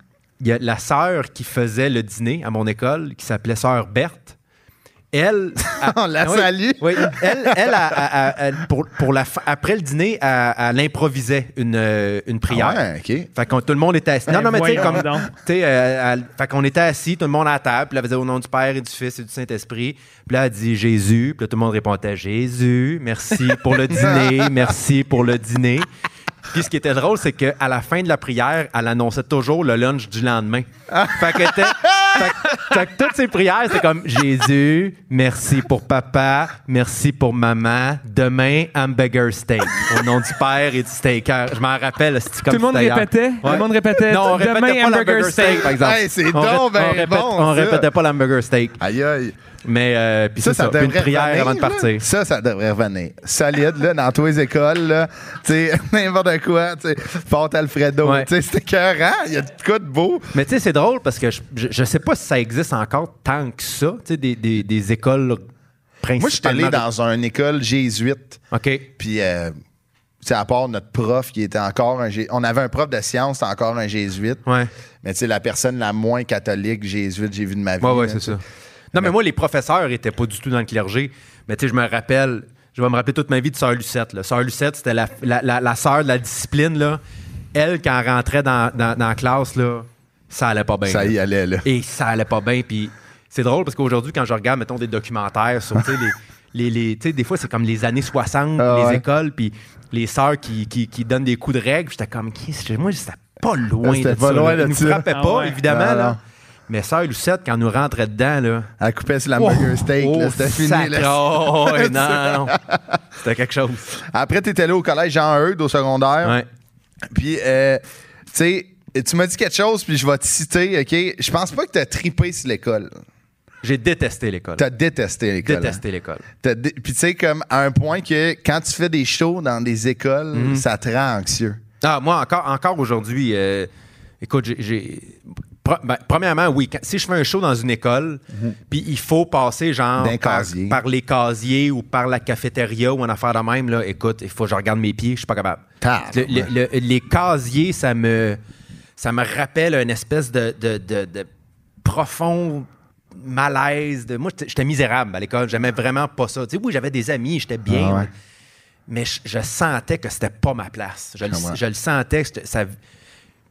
il y a la sœur qui faisait le dîner à mon école, qui s'appelait sœur Berthe. Elle. elle- On la oui, salue. Oui, elle, elle, elle, elle- elle- pour, pour la, après le dîner, elle, elle improvisait une, euh, une prière. Ah ouais, OK. Fait que tout le monde était assis. Non, Ben, non, mais tu sais, comme. donc. Tu sais, euh, elle- fait qu'on était assis, tout le monde à la table, puis elle faisait au nom du Père et du Fils et du Saint-Esprit. Puis là, elle dit Jésus, puis là, tout le monde répondait Jésus, merci pour le dîner, merci pour le dîner. Puis ce qui était drôle, c'est qu'à la fin de la prière, elle annonçait toujours le lunch du lendemain. fait que, fait que- fait que toutes ces prières, c'est comme Jésus, merci pour papa, merci pour maman, demain, hamburger steak. Au nom du Père et du steaker. Je m'en rappelle, c'était comme Tout le monde répétait? Tout Ouais. le monde répétait? Non, on répétait Demain, pas hamburger l'hamburger steak, steak. par exemple. Hey, c'est On ben on répète- bon, On répétait pas l'hamburger steak. Aïe, aïe. Mais, euh, puis c'est ça, puis une devrait prière revenir, avant de là. partir. Ça, ça devrait revenir. Solide, là, dans tous les écoles, là. Tu sais, n'importe quoi, tu sais. Pâte Alfredo. Ouais. Tu sais, c'était écœurant. Il y a de quoi de beau. Mais tu sais, c'est drôle parce que je, je, je sais pas si ça existe encore tant que ça, tu sais, des, des, des écoles principalement. Moi, je suis allé dans une école jésuite. OK. Puis, euh, sais, à part notre prof qui était encore un On avait un prof de sciences, c'était encore un jésuite. Ouais. Mais tu sais, la personne la moins catholique jésuite que j'ai vue de ma vie. Ouais, ouais, c'est ça. Non, mais moi, les professeurs étaient pas du tout dans le clergé. Mais tu sais, je me rappelle, je vais me rappeler toute ma vie de Sœur Lucette. Là. Sœur Lucette, c'était la, la, la, la sœur de la discipline. Là. Elle, quand elle rentrait dans, dans, dans la classe, là, ça allait pas bien. Ça là. y allait, là. Et ça allait pas bien. Puis c'est drôle parce qu'aujourd'hui, quand je regarde, mettons, des documentaires sur, les, les, les- tu sais, des fois, c'est comme les années 60, Ah les ouais. écoles, puis les sœurs qui, qui, qui donnent des coups de règle. J'étais comme, moi, c'était pas loin Ah, de pas ça. loin là. de Ils nous frappaient Ah pas, ouais. évidemment, Non, là. Mais Sœur Lucette, quand nous rentrait dedans, là. Elle coupait sur l'hamburger steak, là, oh, c'était fini. sacre- là. Oh, non, non. C'était quelque chose. Après, tu étais allé au collège Jean-Eudes, au secondaire. Ouais. Puis, euh, tu sais, tu m'as dit quelque chose, puis je vais te citer, OK? Je pense pas que tu as tripé sur l'école. J'ai détesté l'école. Tu as détesté l'école. hein? Détesté l'école. T'as dé- Puis, tu sais, comme à un point que quand tu fais des shows dans des écoles, Mhm. ça te rend anxieux. Ah, moi, encore, encore aujourd'hui, euh, écoute, j'ai- ben, premièrement, oui, quand- si je fais un show dans une école, puis il faut passer genre par, les casiers ou par la cafétéria ou une affaire de même, là, écoute, il faut que je regarde mes pieds, je suis pas capable. Tabarnak. Le- le- le- les casiers, ça me, ça me rappelle une espèce de, de- de- de profond malaise. De, moi, j'étais- misérable à l'école. J'aimais vraiment pas ça. Tu sais, oui, j'avais des amis, j'étais bien. Ah ouais. Mais je, je sentais que c'était pas ma place. Je, le, comprends. je le sentais. que c'était- ça,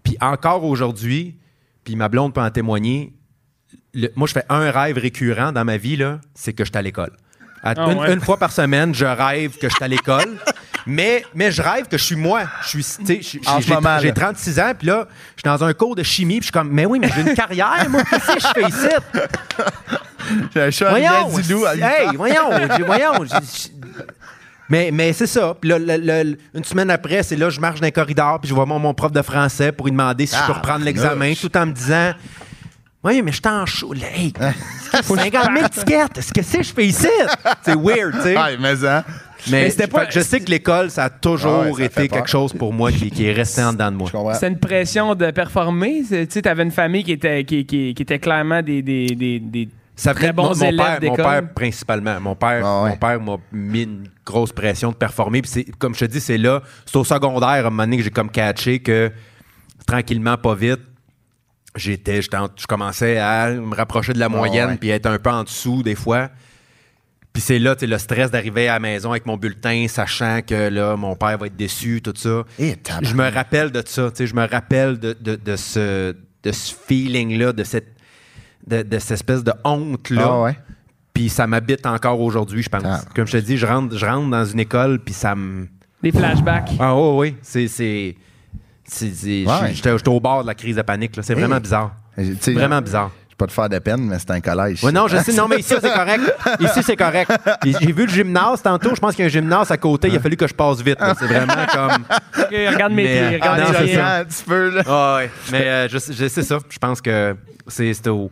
puis encore aujourd'hui, puis ma blonde peut en témoigner, le- moi, je fais un rêve récurrent dans ma vie, là, c'est que je suis à l'école. À- Ah une, ouais. une fois par semaine, je rêve que je suis à l'école. Mais, mais je rêve que je suis moi. Je suis, j'ai- ce moment, j'ai là. 36 ans, puis là, je suis dans un cours de chimie, puis je suis comme, mais oui, mais j'ai une carrière, moi, qu'est-ce que je fais ici? J'ai un chat Voyons! du loup à Hey, voyons! voyons! Mais, mais c'est ça. Puis là, le- le- une semaine après, c'est là, je marche dans les corridors, puis je vois mon, mon prof de français pour lui demander si je peux Ah, reprendre l'examen, tout en me disant Oui, mais je t'en chaud. Là, Hey, Hein? 50 000 tickets! Est-ce que c'est que je fais ici? C'est weird, tu sais. Ouais, mais hein. Mais, Mais c'était pas- fait que je sais que l'école, ça a toujours Ah ouais, ça été peur. quelque chose pour moi qui, qui est resté en dedans de moi. Je comprends. C'était une pression de performer. C'est- Tu sais, t'avais une famille qui était, qui, qui- qui était clairement des, des, des, des Ça Très venait bons mon, mon élèves père, mon d'école. père principalement. Mon père, Ah ouais. mon père m'a mis une grosse pression de performer. Puis c'est, comme je te dis, c'est là, c'est au secondaire à un moment donné que j'ai comme catché que tranquillement, pas vite, j'étais, j'étais en- je commençais à me rapprocher de la moyenne ouais. puis être un peu en dessous des fois. Puis c'est là, tu sais, le stress d'arriver à la maison avec mon bulletin, sachant que là, mon père va être déçu, tout ça. Tabarnak. Je me rappelle de ça, tu sais, je me rappelle de, de, de ce, de ce feeling-là, de cette, de, de cette espèce de honte-là. Ah ouais. Puis ça m'habite encore aujourd'hui, je pense. Ah. Comme je te dis, je rentre, je rentre dans une école, puis ça me. Des flashbacks. Ah, oui, oui. C'est. c'est, c'est- c'est- Ouais. J'étais au bord de la crise de panique. là. C'est vraiment Hey. bizarre. Tu sais, Vraiment bizarre. Pas te faire de peine, mais c'est un collège. Ouais, non, je sais. Non, mais ici, c'est correct. Ici, c'est correct. J'ai vu le gymnase tantôt. Je pense qu'il y a un gymnase à côté. Il a fallu que je passe vite. là. C'est vraiment comme. Ok, regarde mes pieds, regarde non, mes c'est pieds. ça. un petit peu, là. Ah ouais. Mais euh, je, je sais ça. Je pense que c'est c'était au.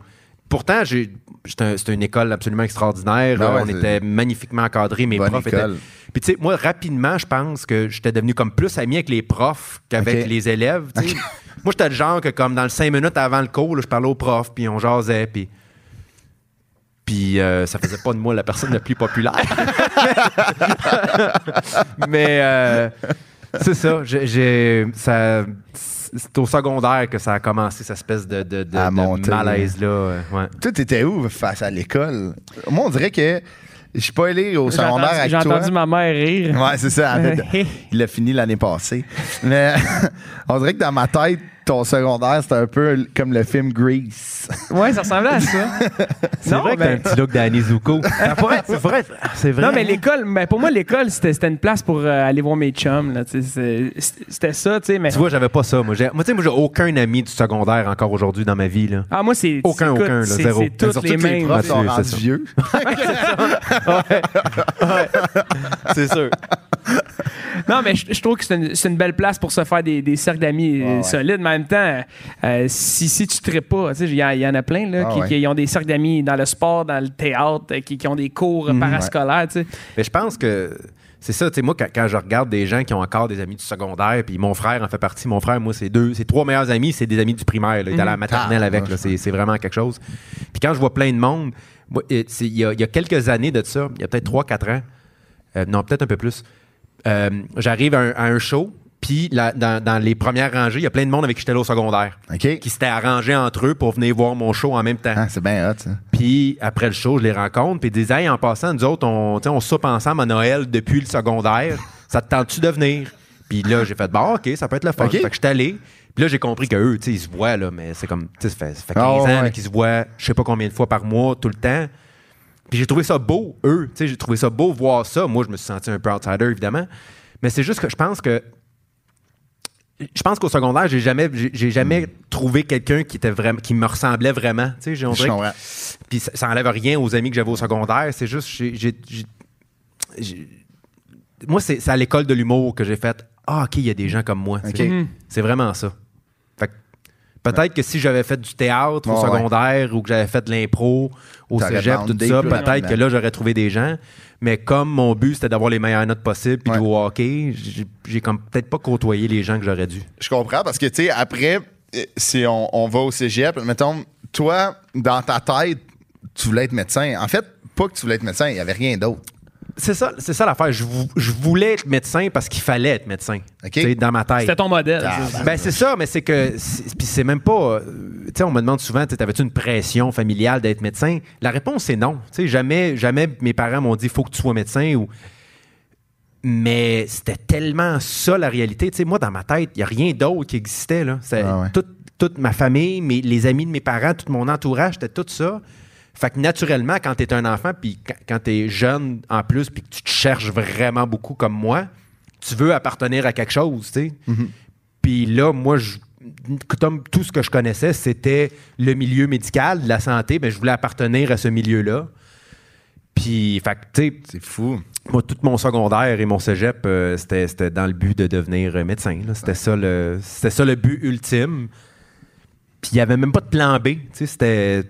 Pourtant, j'ai- j'étais un- c'était une école absolument extraordinaire. Ben ouais, on était magnifiquement encadrés. Mes Bonne profs école. étaient. Puis tu sais, moi, rapidement, je pense que j'étais devenu comme plus ami avec les profs qu'avec les élèves. moi, j'étais le genre que comme dans le cinq minutes avant le cours, là, je parlais aux profs, puis on jasait, puis. Puis euh, ça faisait pas de moi la personne la plus populaire. Mais euh, c'est ça. j'ai- ça c'est au secondaire que ça a commencé, cette espèce de, de, de- À de monter. malaise-là. ouais. Toi, t'étais où face à l'école? Moi, on dirait que je suis pas allé au secondaire avec j'ai entendu ma mère rire. Ouais, c'est ça. en fait, il a fini l'année passée. Mais on dirait que dans ma tête, ton secondaire, c'était un peu comme le film Grease. Ouais, ça ressemblait à ça. C'est Non, vrai que t'as un petit look d'Annie Zuko. C'est vrai. C'est vrai. Non, mais l'école, ben, pour moi, l'école, c'était c'était une place pour euh, aller voir mes chums. C'était ça, tu sais. Mais... Tu vois, j'avais pas ça. Moi, j'ai, moi, tu sais, moi, j'ai aucun ami du secondaire encore aujourd'hui dans ma vie. Là. Ah, moi, c'est. Aucun, écoute, aucun, là, c'est- zéro. C'est les que les mêmes. profs sont vieux. C'est sûr. Non, mais je, je trouve que c'est une, belle place pour se faire des, des cercles d'amis Ah ouais. solides. Mais en même temps, euh, si, si tu ne pas, tu sais, il y, en- il y en a plein là, Ah qui, ouais. qui ont des cercles d'amis dans le sport, dans le théâtre, qui, qui ont des cours Mhm. parascolaires. Mais je pense que c'est ça, tu sais, moi, quand, quand je regarde des gens qui ont encore des amis du secondaire, puis mon frère en fait partie, mon frère, moi, c'est deux, c'est trois meilleurs amis, c'est des amis du primaire, là. il est à la maternelle Ah, avec, c'est, vraiment quelque chose. Puis quand je vois plein de monde, il y, a, il y a quelques années de ça, il y a peut-être trois, quatre ans, euh, non, peut-être un peu plus, euh, j'arrive à un, à un show, puis dans, dans les premières rangées, il y a plein de monde avec qui j'étais là au secondaire, qui s'étaient arrangés entre eux pour venir voir mon show en même temps. Ah, c'est bien hot, ça. Puis après le show, je les rencontre. Puis ils disent Hey, en passant, nous autres, on, on soupe ensemble à Noël depuis le secondaire. Ça te tente-tu de venir? Puis là, j'ai fait Bon, OK, ça peut être le fun. OK. Fait que je suis allé. Puis là, j'ai compris qu'eux, tu sais, ils se voient, là, mais c'est comme, tu sais, ça fait, ça fait 15 Ah, ans ouais. qu'ils se voient, je sais pas combien de fois par mois, tout le temps. Puis j'ai trouvé ça beau, eux. Tu sais, j'ai trouvé ça beau voir ça. Moi, je me suis senti un peu outsider, évidemment. Mais c'est juste que je pense que je pense qu'au secondaire, j'ai jamais, j'ai jamais trouvé quelqu'un qui était vraiment, qui me ressemblait vraiment. Tu sais, puis ça, ça enlève rien aux amis que j'avais au secondaire. C'est juste, j'ai- moi, c'est à l'école de l'humour que j'ai fait. Ah, OK, il y a des gens comme moi. C'est vraiment ça. Peut-être que si j'avais fait du théâtre au Ouais, ouais. secondaire ou que j'avais fait de l'impro au cégep, tout ça, peut-être que là, j'aurais trouvé des gens. Mais comme mon but, c'était d'avoir les meilleures notes possibles puis de jouer au hockey, j'ai- comme peut-être pas côtoyé les gens que j'aurais dû. Je comprends parce que, tu sais, après, euh, si on, on va au cégep, mettons, toi, dans ta tête, tu voulais être médecin. En fait, pas que tu voulais être médecin, il n'y avait rien d'autre. C'est ça, c'est ça l'affaire. Je, vou- je voulais être médecin parce qu'il fallait être médecin. OK. Tu sais, Dans ma tête. C'était ton modèle. Ah, c'est ça. Ben, c'est ça, mais c'est que. c'est- Puis c'est même pas. euh, Tu sais, on me demande souvent, tu sais, t'avais-tu une pression familiale d'être médecin? La réponse, c'est non. Tu sais, jamais, jamais mes parents m'ont dit, faut que tu sois médecin ou. Mais c'était tellement ça la réalité. Tu sais, moi, dans ma tête, il n'y a rien d'autre qui existait. Là. C'est Ah ouais. toute, toute ma famille, mes, les amis de mes parents, tout mon entourage, c'était tout ça. Fait que naturellement, quand tu es un enfant, puis quand, tu es jeune en plus, puis que tu te cherches vraiment beaucoup comme moi, tu veux appartenir à quelque chose, tu sais. Puis là, moi, je, comme tout ce que je connaissais, c'était le milieu médical, de la santé, ben, je voulais appartenir à ce milieu-là. Puis, fait tu sais, C'est fou. moi, tout mon secondaire et mon cégep, euh, c'était c'était dans le but de devenir euh, médecin. C'était ça, le- c'était ça le but ultime. Puis il n'y avait même pas de plan B. tu sais, C'était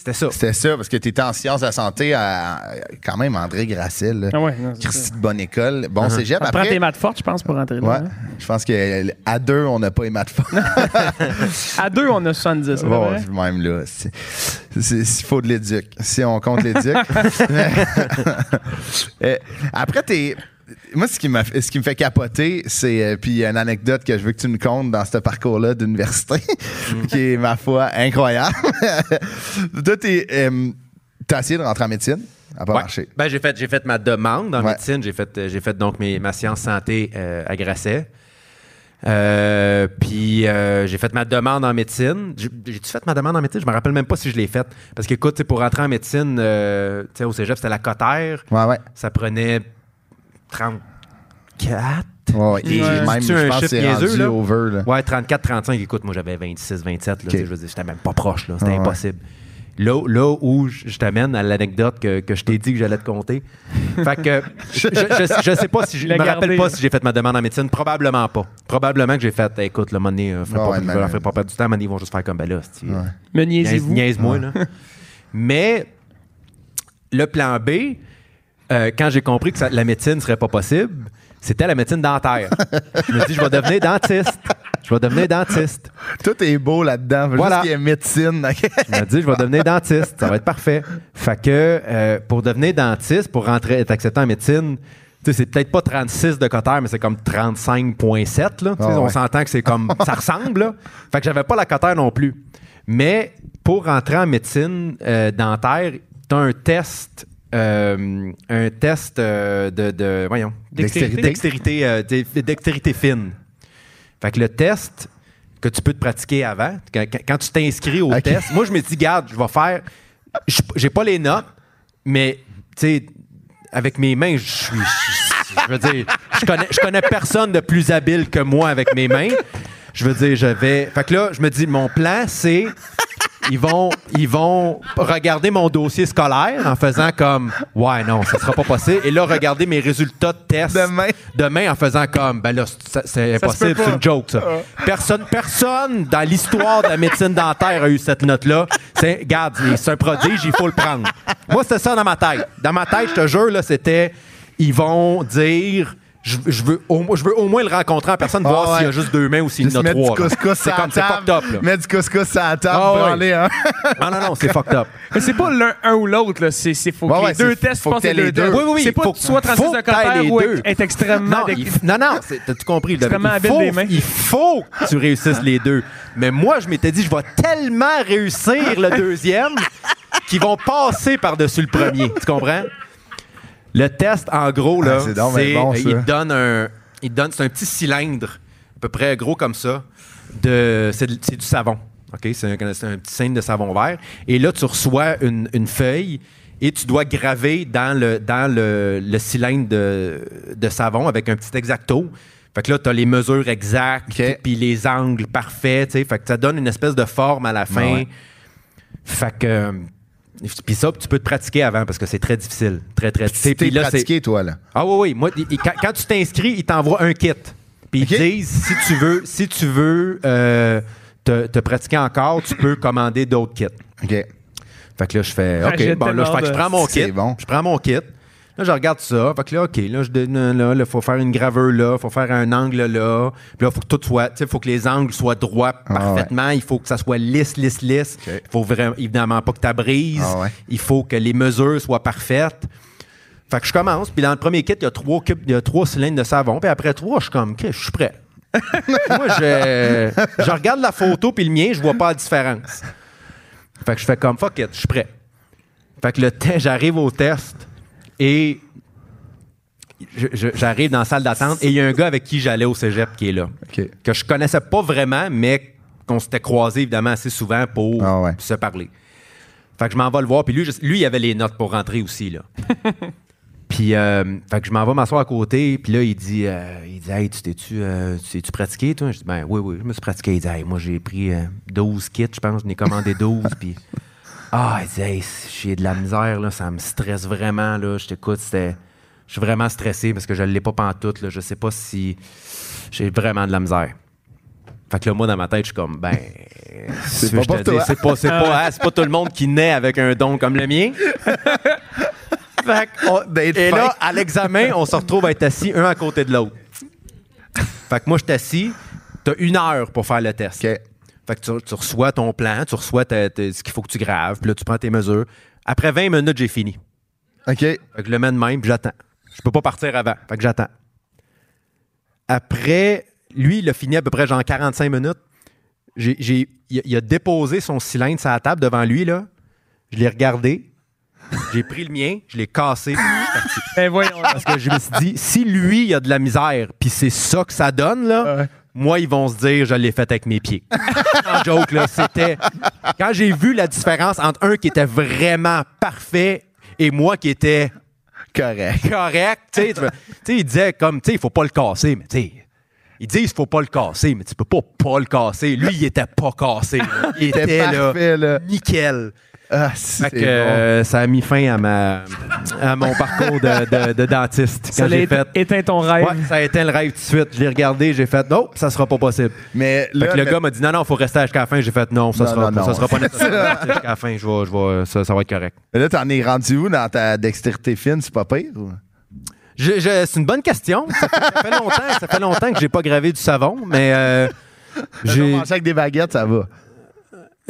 C'était ça. C'était ça, parce que tu étais en sciences de la santé à, quand même André. Là. Ah ouais, Christy ça. de bonne école. Bon cégep. Te prend Après, tes maths fortes, je pense, pour rentrer là. ouais, hein. je pense qu'à deux, on n'a pas les maths fortes. À deux, on a 70. c'est Bon, vrai? même là, c'est- c'est- il faut de l'éduc. Si on compte l'éduc. Euh, Après, t'es. Moi, ce qui, m'a- ce qui me fait capoter, c'est. euh, puis il y a une anecdote que je veux que tu me comptes dans ce parcours-là d'université, qui est, ma foi, incroyable. Toi, t'es, euh, t'as essayé de rentrer en médecine? Ça n'a pas Ouais. marché. Ben, j'ai fait, j'ai fait ma demande en Ouais. médecine. J'ai fait, j'ai fait donc mes, ma science santé euh, à Grasset. Euh, puis euh, j'ai fait ma demande en médecine. J'ai- J'ai-tu fait ma demande en médecine? Je me rappelle même pas si je l'ai faite. Parce que, écoute, pour rentrer en médecine, euh, au cégep, c'était la cotère. Ouais, ouais. Ça prenait 34. Ouais, ouais. Et Ouais. même, je un pense que c'est là? over. Là. Ouais, 34, 35. Écoute, moi, j'avais 26, 27. Là, tu sais, Je veux dire, j'étais même pas proche. là. C'était Ah ouais. impossible. Là, là où je t'amène à l'anecdote que, que je t'ai dit que j'allais te conter. Fait que je, je, je sais pas si je me rappelle gardé, pas si j'ai fait ma demande en médecine. Probablement pas. Probablement que j'ai fait, écoute, le donné, euh, ferait Ah pas- ouais, je mais- leur ferai pas perdre du temps, mais ils vont juste faire comme ben là. Me Niaise- niaisez-vous. Niaise-moi, là. Mais le plan B, euh, quand j'ai compris que ça- la médecine serait pas possible, c'était la médecine dentaire. je me dis, je vais devenir dentiste. Je vais devenir dentiste. Tout est beau là-dedans. Voilà. Juste qu'il y ait médecine. Je me dis, je vais devenir dentiste. Ça va être parfait. Fait que euh, pour devenir dentiste, pour rentrer, être accepté en médecine, tu sais, c'est peut-être pas 36 de cotère, mais c'est comme 35,7. là. Tu sais, Ah On s'entend que c'est comme. ça ressemble, là. Fait que j'avais pas la cotère non plus. Mais pour rentrer en médecine euh, dentaire, tu as un test. Euh, un test euh, de, de. Voyons. Dextérité. Dextérité, euh, dextérité fine. Fait que le test que tu peux te pratiquer avant, quand, tu t'inscris au test, moi, je me dis, garde, je vais faire. je- J'ai pas les notes, mais, tu sais, avec mes mains, je suis. Je, je veux dire, je connais, je connais personne de plus habile que moi avec mes mains. Je veux dire, je vais. Fait que là, je me dis, mon plan, c'est. Ils vont, ils vont regarder mon dossier scolaire en faisant comme Ouais, non, ça sera pas possible. Et là, regarder mes résultats de test Demain. demain en faisant comme Ben là, c'est- impossible, c'est une joke, ça. Personne, personne dans l'histoire de la médecine dentaire a eu cette note-là. C'est, regarde, c'est un prodige, il faut le prendre. Moi, c'était ça dans ma tête. Dans ma tête, je te jure, là, c'était ils vont dire. Je, je veux au, moins- je veux au moins le rencontrer en personne, Ah voir ouais. s'il y a juste deux mains ou s'il y en a trois. du là. couscous C'est comme c'est fucked table. up. Là. Mettre du couscous sur la table, Ah ouais. branler un. Non, non, non, c'est fucked up. Mais c'est pas l'un un ou l'autre, là. C'est, c'est faut Ouais, que ouais, les deux tests que t'aies les deux. Oui, oui, oui. C'est pas Faut- que tu sois 36 faut de les ou deux. être, extrêmement... Non, non, non, c'est- t'as tout compris. David? Extrêmement Il habile faut, des mains. il faut que tu réussisses les deux. Mais moi, je m'étais dit, je vais tellement réussir le deuxième qu'ils vont passer par-dessus le premier. Tu comprends? Le test, en gros, là, Ah, c'est bon, euh, il te donne un, il te donne, c'est un petit cylindre, à peu près gros comme ça, de, c'est, du savon. OK? C'est un, petit cylindre de savon vert. Et là, tu reçois une, une feuille et tu dois graver dans le, dans le, le cylindre de, de savon avec un petit exacto. Fait que là, tu as les mesures exactes, OK. puis les angles parfaits, tu sais. Fait que ça donne une espèce de forme à la fin. Ah ouais. Fait que. Puis ça, tu peux te pratiquer avant parce que c'est très difficile. Très, très difficile. Tu t'es Puis là, c'est- pratiqué, toi, là. ah oui, oui. Moi, il- quand, quand tu t'inscris, ils t'envoient un kit. Puis OK. ils disent, si tu veux, si tu veux euh, te, te pratiquer encore, tu peux commander d'autres kits. OK. Fait que là, je fais, OK, bon, là, je, tellement fait que je de- prends mon C'est kit. bon. Je prends mon kit. Là, je regarde ça. Fait que là, OK, là, je donne, là, il faut faire une graveur là, il faut faire un angle là. Puis là, il faut que tout soit, tu sais, faut que les angles soient droits Ah, parfaitement. Il faut que ça soit lisse, lisse, lisse. Il faut vraiment, évidemment pas que tu brises. Ah, ouais. Il faut que les mesures soient parfaites. Fait que je commence, puis dans le premier kit, il y a trois, cubes- il y a trois cylindres de savon. Puis après trois, je suis comme, OK, je suis prêt. Moi, je, je regarde la photo, puis le mien, je vois pas la différence. Fait que je fais comme, fuck it, je suis prêt. Fait que le j'arrive au test et je- je- j'arrive dans la salle d'attente et il y a un gars avec qui j'allais au cégep qui est là. Que je connaissais pas vraiment, mais qu'on s'était croisé évidemment assez souvent pour Ah ouais. se parler. Fait que je m'en vais le voir. Puis lui, je- lui, il avait les notes pour rentrer aussi, là. puis, euh, fait que je m'en vais m'asseoir à côté. Puis là, il dit, euh, il dit, hey, tu t'es-tu, euh, tu pratiqué, toi? Je dis, ben oui, oui, je me suis pratiqué. Il dit, hey, moi, j'ai pris euh, 12 kits, je pense, j'en ai commandé 12. puis, ah, il hey, j'ai de la misère, là, ça me stresse vraiment, là. Je t'écoute, c'était. Je suis vraiment stressé parce que je ne l'ai pas pantoute, là. Je sais pas si j'ai vraiment de la misère. Fait que là, moi, dans ma tête, je suis comme, ben. C'est pas hein, tout le monde qui naît avec un don comme le mien. fait que D'être et là, à l'examen, on se retrouve à être assis un à côté de l'autre. Fait que moi, je suis assis. T'as une heure pour faire le test. Fait que tu, tu reçois ton plan, tu reçois ta- ta- ce qu'il faut que tu graves, puis là, tu prends tes mesures. Après 20 minutes, j'ai fini. OK. Fait que je le mets de même, puis j'attends. Je peux pas partir avant. Fait que j'attends. Après, lui, il a fini à peu près genre 45 minutes. J'ai, j'ai- il, a, il a déposé son cylindre sur la table devant lui, là. Je l'ai regardé. J'ai pris le mien, je l'ai cassé, puis je suis parti. Ben voyons. Parce que je me suis dit, si lui, il a de la misère, puis c'est ça que ça donne, là, Ouais. Moi, ils vont se dire, je l'ai fait avec mes pieds. joke, là, c'était. Quand j'ai vu la différence entre un qui était vraiment parfait et moi qui était Correct. correct, tu sais, tu veux- tu sais, il disait comme, tu sais, il faut pas le casser, mais tu sais. Ils disent qu'il faut pas le casser, mais tu peux pas pas le casser. Lui, il était pas cassé. là. Il était, là, parfait, là. nickel. Ah, Fait c'est que euh, ça a mis fin à, ma, à mon parcours de, de- de dentiste. Ça Quand l'a j'ai éteint, fait. éteint ton rêve. Ouais, ça a été le rêve tout de suite. Je l'ai regardé, j'ai fait non, ça sera pas possible. Mais Fait que le le- gars m'a dit non, non, faut rester jusqu'à la fin. J'ai fait non, ça, Non, sera, non, ça non. sera pas nécessaire. de rester jusqu'à la fin, je vais, je vais, ça, ça va être correct. là, t'en es rendu où dans ta dextérité fine? C'est pas pire? Ou? Je- je- c'est une bonne question. Ça fait, ça fait longtemps, ça fait longtemps que j'ai pas gravé du savon, mais euh, J'ai avec des baguettes, ça va.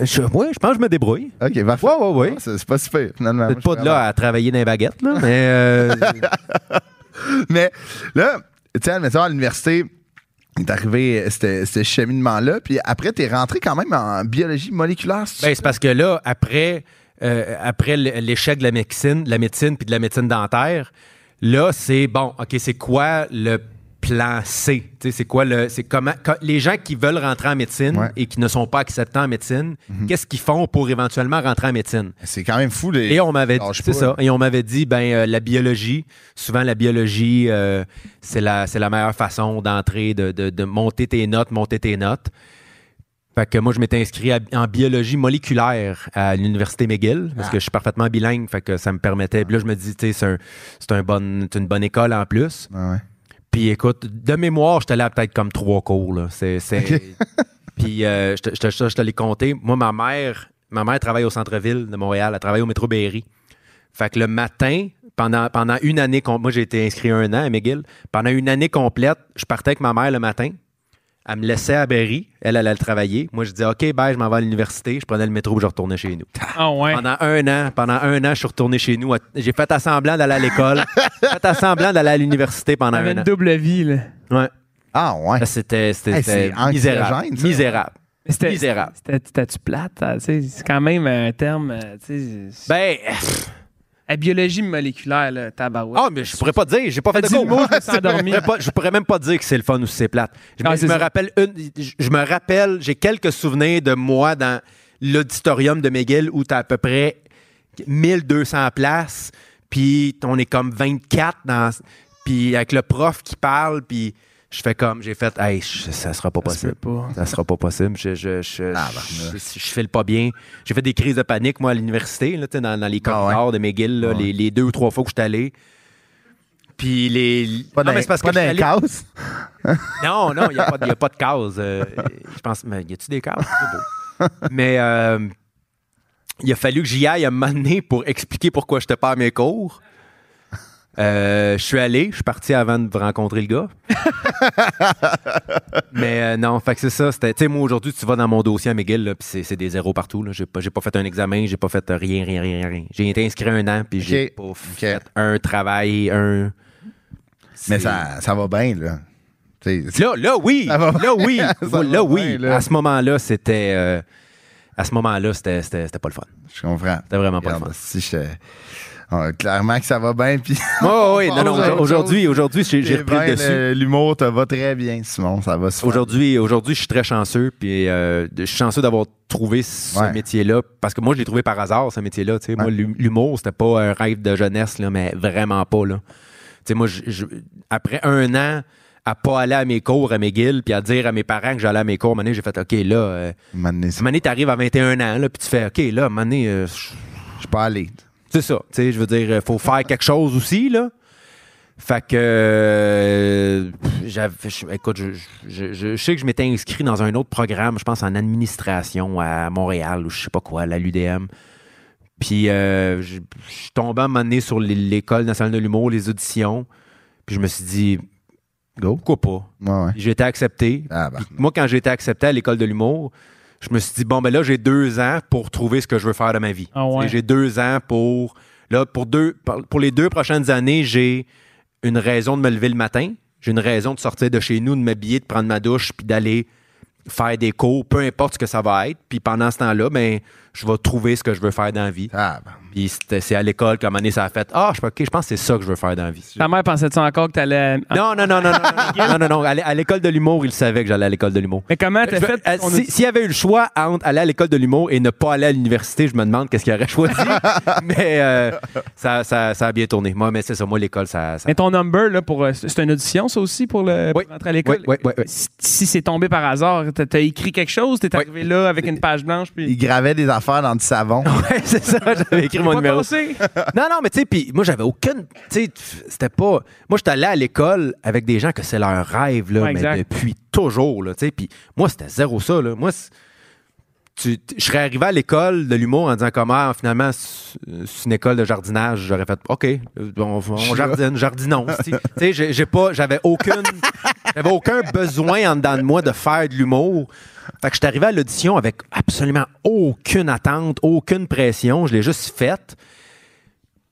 Je, ouais, je pense que je me débrouille. OK, parfait. Ouais, ouais, ouais. Ah, C'est pas super, finalement. Peut-être pas de là à travailler dans les baguettes, là, mais euh, Mais là, tu sais, admettons, à l'université, est arrivé ce ce cheminement-là, puis après, t'es rentré quand même en biologie moléculaire. c'est- Ben, c'est parce que là, après, euh, après l'échec de la médecine, de la médecine puis de la médecine dentaire, là, c'est bon, OK, c'est quoi le plan C? C'est quoi le. C'est comment. les gens qui veulent rentrer en médecine Ouais. et qui ne sont pas acceptés en médecine, qu'est-ce qu'ils font pour éventuellement rentrer en médecine? c'est quand même fou. Les... Et on m'avait dit, c'est ça. Et on m'avait dit, ben euh, la biologie, souvent la biologie, euh, c'est la, meilleure façon d'entrer, de, de- de monter tes notes, monter tes notes. Fait que moi, je m'étais inscrit à- en biologie moléculaire à l'université McGill parce que je suis parfaitement bilingue, fait que ça me permettait. Puis là, je me dis, tu sais, c'est un- c'est un bon, c'est une bonne école en plus. Ah ouais. Puis écoute, de mémoire, j'étais là peut-être comme trois cours. Là. C'est, c'est- Ok. Puis euh, je te- je je te l'ai compté. Moi, ma mère, ma mère travaille au centre-ville de Montréal. Elle travaille au métro Berry. Fait que le matin, pendant, pendant une année, moi j'ai été inscrit un an à McGill. Pendant une année complète, je partais avec ma mère le matin. Elle me laissait à Berry. Elle, elle allait travailler. Moi, je disais, OK, bye, je m'en vais à l'université. Je prenais le métro et je retournais chez nous. Ah ouais. Pendant un an, pendant un an, je suis retourné chez nous. J'ai fait assemblant d'aller à l'école. fait assemblant d'aller à l'université pendant un une an. double vie, là. Ouais. Ah ouais. C'était Hey, misérable. Misérable. Misérable. c'était- C'était-tu plate? hein? C'est quand même un terme. euh, tu La biologie moléculaire, là, tabarouette. ah, mais je pourrais pas dire, j'ai pas fait de cours. mot, je endormi. Je pourrais pas- Je pourrais même pas dire que c'est le fun ou si c'est plate. Je, Ah, je me rappelle une, je, je me rappelle, j'ai quelques souvenirs de moi dans l'auditorium de McGill où tu as à peu près 1200 places, puis on est comme 24 dans puis avec le prof qui parle, puis je fais comme j'ai fait hey, je- ça sera pas possible. pas. Ça sera pas possible. Je, je, je, Ah, je, barnouche. je file pas bien. J'ai fait des crises de panique, moi, à l'université, là, dans, dans les Ah ouais. corridors de McGill, là, Ah ouais. les, les deux ou trois fois que je suis allé. Puis les. Pas Non, mais c'est parce que pas je d'un allé- casse? Non, non, il n'y a, pas de- y a pas de case. Euh, je pense, mais y a-tu des beau. mais euh, il a fallu que j'y aille un moment donné pour expliquer pourquoi je n'étais pas à mes cours. Euh, je suis allé, je suis parti avant de rencontrer le gars. Mais euh, non, fait que c'est ça. c'était- Tu sais, moi, aujourd'hui, tu vas dans mon dossier à McGill, là, puis c'est, des zéros partout. Là. J'ai, pas, j'ai pas fait un examen, j'ai pas fait rien, rien, rien, rien. J'ai été inscrit un an, puis j'ai pas fait un travail, un. Mais ça, ça va bien, là. Là, là, oui. Ça va Là, oui. Ça va là, oui. bien, là. À ce moment-là, c'était. euh, à ce moment-là, c'était, pas le fun. Je comprends. C'était vraiment pas Regarde, le fun. si je- Ah, clairement que ça va bien, puis Oh, oui, On non, non. Aujourd'hui, aujourd'hui, j'ai, j'ai Eh repris ben, le dessus. L'humour te va très bien, Simon. Ça va. Aujourd'hui, aujourd'hui, je suis très chanceux, puis euh, je suis chanceux d'avoir trouvé ce Ouais. métier-là, parce que moi, je l'ai trouvé par hasard, ce métier-là. Moi, Ouais. l'hu- l'humour, c'était pas un rêve de jeunesse, là, mais vraiment pas. Là. Moi, je- je- après un an à pas aller à mes cours à McGill, puis à dire à mes parents que j'allais à mes cours, donné, j'ai fait, OK, là, euh, Mané, t'arrives à 21 ans, là, puis tu fais, OK, là, donné, euh, je- Je suis pas allé. C'est ça. Tu sais, je veux dire, il faut faire quelque chose aussi, là. Fait que, euh, je- écoute, je, je- je- je sais que je m'étais inscrit dans un autre programme, je pense en administration à Montréal ou je sais pas quoi, à la l'UDM. Puis euh, je suis tombé à un moment donné sur l'é- l'École nationale de l'humour, les auditions. Puis je me suis dit, Go. pourquoi pas? Ouais, ouais. J'ai été accepté. Ah, bah. Moi, quand j'ai été accepté à l'école de l'humour, je me suis dit, bon, ben là, j'ai deux ans pour trouver ce que je veux faire de ma vie. Ah ouais. J'ai deux ans pour. Là, pour, deux, pour- pour les deux prochaines années, j'ai une raison de me lever le matin. J'ai une raison de sortir de chez nous, de m'habiller, de prendre ma douche, puis d'aller faire des cours, peu importe ce que ça va être. Puis pendant ce temps-là, ben, je vais trouver ce que je veux faire dans la vie. Ah, bah. Puis c'était- c'est à l'école qu'à un moment donné, ça a fait Ah, je, sais pas, OK, je pense que c'est ça que je veux faire dans la vie. Ta mère pensait-tu encore que t'allais. Non, non, non, non, non, non, non, non, non. À l'é- À l'école de l'humour, il savait que j'allais à l'école de l'humour. Mais comment t'as fait? euh, ton si- S'il y avait eu le choix entre aller à l'école de l'humour et ne pas aller à l'université, je me demande qu'est-ce qu'il aurait choisi. mais euh, ça, ça, ça a bien tourné. Moi, mais c'est ça. Moi, l'école, ça. ça- Mais ton number, là, pour, euh, c'est une audition, ça aussi, pour, le, pour Oui. rentrer à l'école? Oui, oui, oui, oui. Si, si c'est tombé par hasard, t'as as écrit quelque chose, t'es Oui. arrivé là avec une page blanche, puis. Il gravait des affaires dans du savon. Ouais, c'est ça. J'avais écrit mon numéro. Non, non, mais tu sais, puis moi, j'avais aucune. Tu sais, c'était pas. Moi, j'étais allé à l'école avec des gens que c'est leur rêve, là, Ouais, mais exact. depuis toujours, là, tu sais. Puis moi, c'était zéro ça, là. Moi, tu- je serais arrivé à l'école de l'humour en disant comment, finalement, c'est une école de jardinage. J'aurais fait, OK, euh, on, on jardine, jardinons. Tu sais, j'ai pas, j'avais aucune, j'avais aucun besoin en dedans de moi de faire de l'humour. Fait que je suis arrivé à l'audition avec absolument aucune attente, aucune pression. Je l'ai juste faite.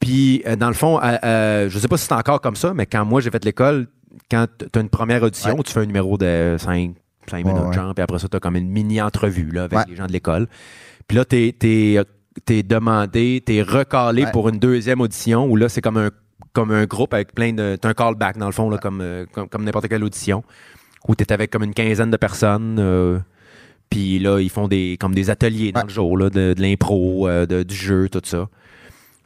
Puis, euh, dans le fond, euh, euh, je sais pas si c'est encore comme ça, mais quand moi j'ai fait l'école, quand tu as une première audition, tu fais un numéro de 5, Ouais, minutes, ouais. genre, puis après ça, tu as comme une mini-entrevue là, avec Ouais. les gens de l'école. Puis là, tu es, demandé, tu es recalé Ouais. pour une deuxième audition où là, c'est comme un, comme un groupe avec plein de. Tu un callback, dans le fond, là, comme, euh, comme, comme n'importe quelle audition, où tu es avec comme une quinzaine de personnes. Puis là, ils font des, comme des ateliers dans Ouais. le jour, là, de, de l'impro, euh, de- du jeu, tout ça.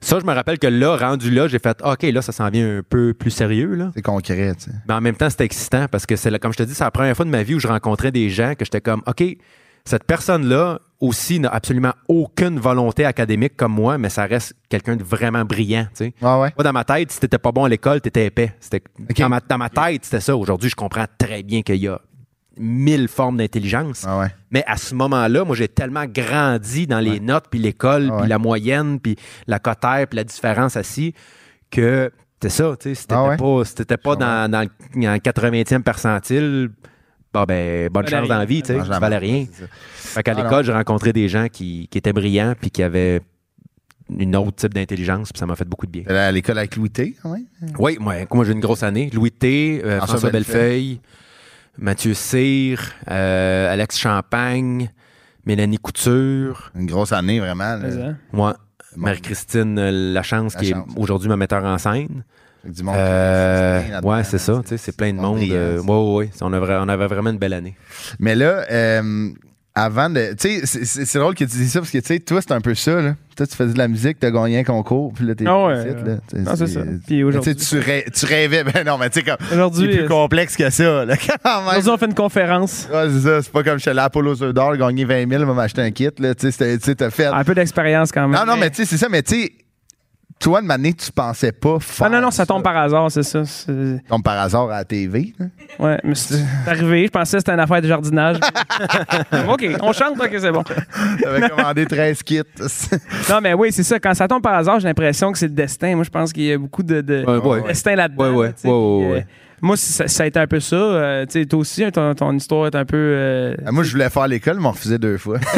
Ça, je me rappelle que là, rendu là, j'ai fait OK, là, ça s'en vient un peu plus sérieux. Là. C'est concret, tu sais. Mais en même temps, c'était excitant parce que c'est là, comme je te dis, c'est la première fois de ma vie où je rencontrais des gens que j'étais comme OK, cette personne-là aussi n'a absolument aucune volonté académique comme moi, mais ça reste quelqu'un de vraiment brillant. tu sais. Ouais, ouais. Moi, dans ma tête, si t'étais pas bon à l'école, t'étais épais. C'était, OK. dans, ma, dans ma tête, c'était ça. Aujourd'hui, je comprends très bien qu'il y a mille formes d'intelligence. Ouais. Mais à ce moment-là, moi, j'ai tellement grandi dans les notes, puis l'école, Ah puis ouais. la moyenne, puis la cotère, puis la différence assis, que c'est ça, tu sais, si t'étais Ah pas, si t'étais pas dans, dans le dans le 80e percentile, bon, ben, bonne Valait chance dans la vie, tu sais, valais marde, rien. ça. Fait qu'à Ah l'école, j'ai rencontré des gens qui, qui étaient brillants, puis qui avaient une autre type d'intelligence, puis ça m'a fait beaucoup de bien. À l'école avec Louis T, quand même? Oui, moi, moi j'ai une grosse année. Louis T, euh, François François, Bellefeuille. Bellefeuille, Mathieu Cyr, euh, Alex Champagne, Mélanie Couture, Une grosse année, vraiment. là. Hein. Marie-Christine euh, Lachance, qui Lachance. est aujourd'hui ma metteur en scène. Avec Du monde Euh, là-dedans, ouais, c'est ça, c'est plein de monde euh, ouais, ouais, ouais. On, a on avait vraiment une belle année. Mais là, euh, avant de. Tu sais, c'est- c'est c'est drôle que tu dis ça parce que, tu sais, toi, c'est un peu ça, là. Toi, tu faisais de la musique, t'as gagné un concours, puis là, t'es Ah ouais, là. Tu Non, c'est ça. Puis tu aujourd'hui- tu, rê- tu rêvais. Ben non, mais tu sais, comme. C'est Aujourd'hui, plus euh, complexe que ça, là, quand même. aujourd'hui, on fait une conférence. Ouais, c'est ça. C'est pas comme je suis Apollo Œufs d'Or, gagner 20 000, m'a acheté un kit, là. Tu tu sais, t'as fait. Un peu d'expérience quand même. non, non, mais tu sais, c'est ça, mais tu sais, toi, de manière, tu pensais pas faire. Ah non, non, ça tombe par hasard, c'est ça. C'est- Tombe par hasard à la TV, là. Ouais, mais c'est c'est arrivé. Je pensais que c'était une affaire de jardinage. OK, on chante, OK, c'est bon. T'avais commandé 13 kits. Non, mais oui, c'est ça. Quand ça tombe par hasard, j'ai l'impression que c'est le destin. Moi, je pense qu'il y a beaucoup de, de Ouais, ouais. destin là-dedans. Ouais, ouais. Ouais, ouais, euh, ouais. Moi, ça, ça a été un peu ça. Euh, tu sais, toi aussi, hein, ton, ton histoire est un peu. euh, Ah, Moi, je voulais faire l'école, mais on refusait deux fois.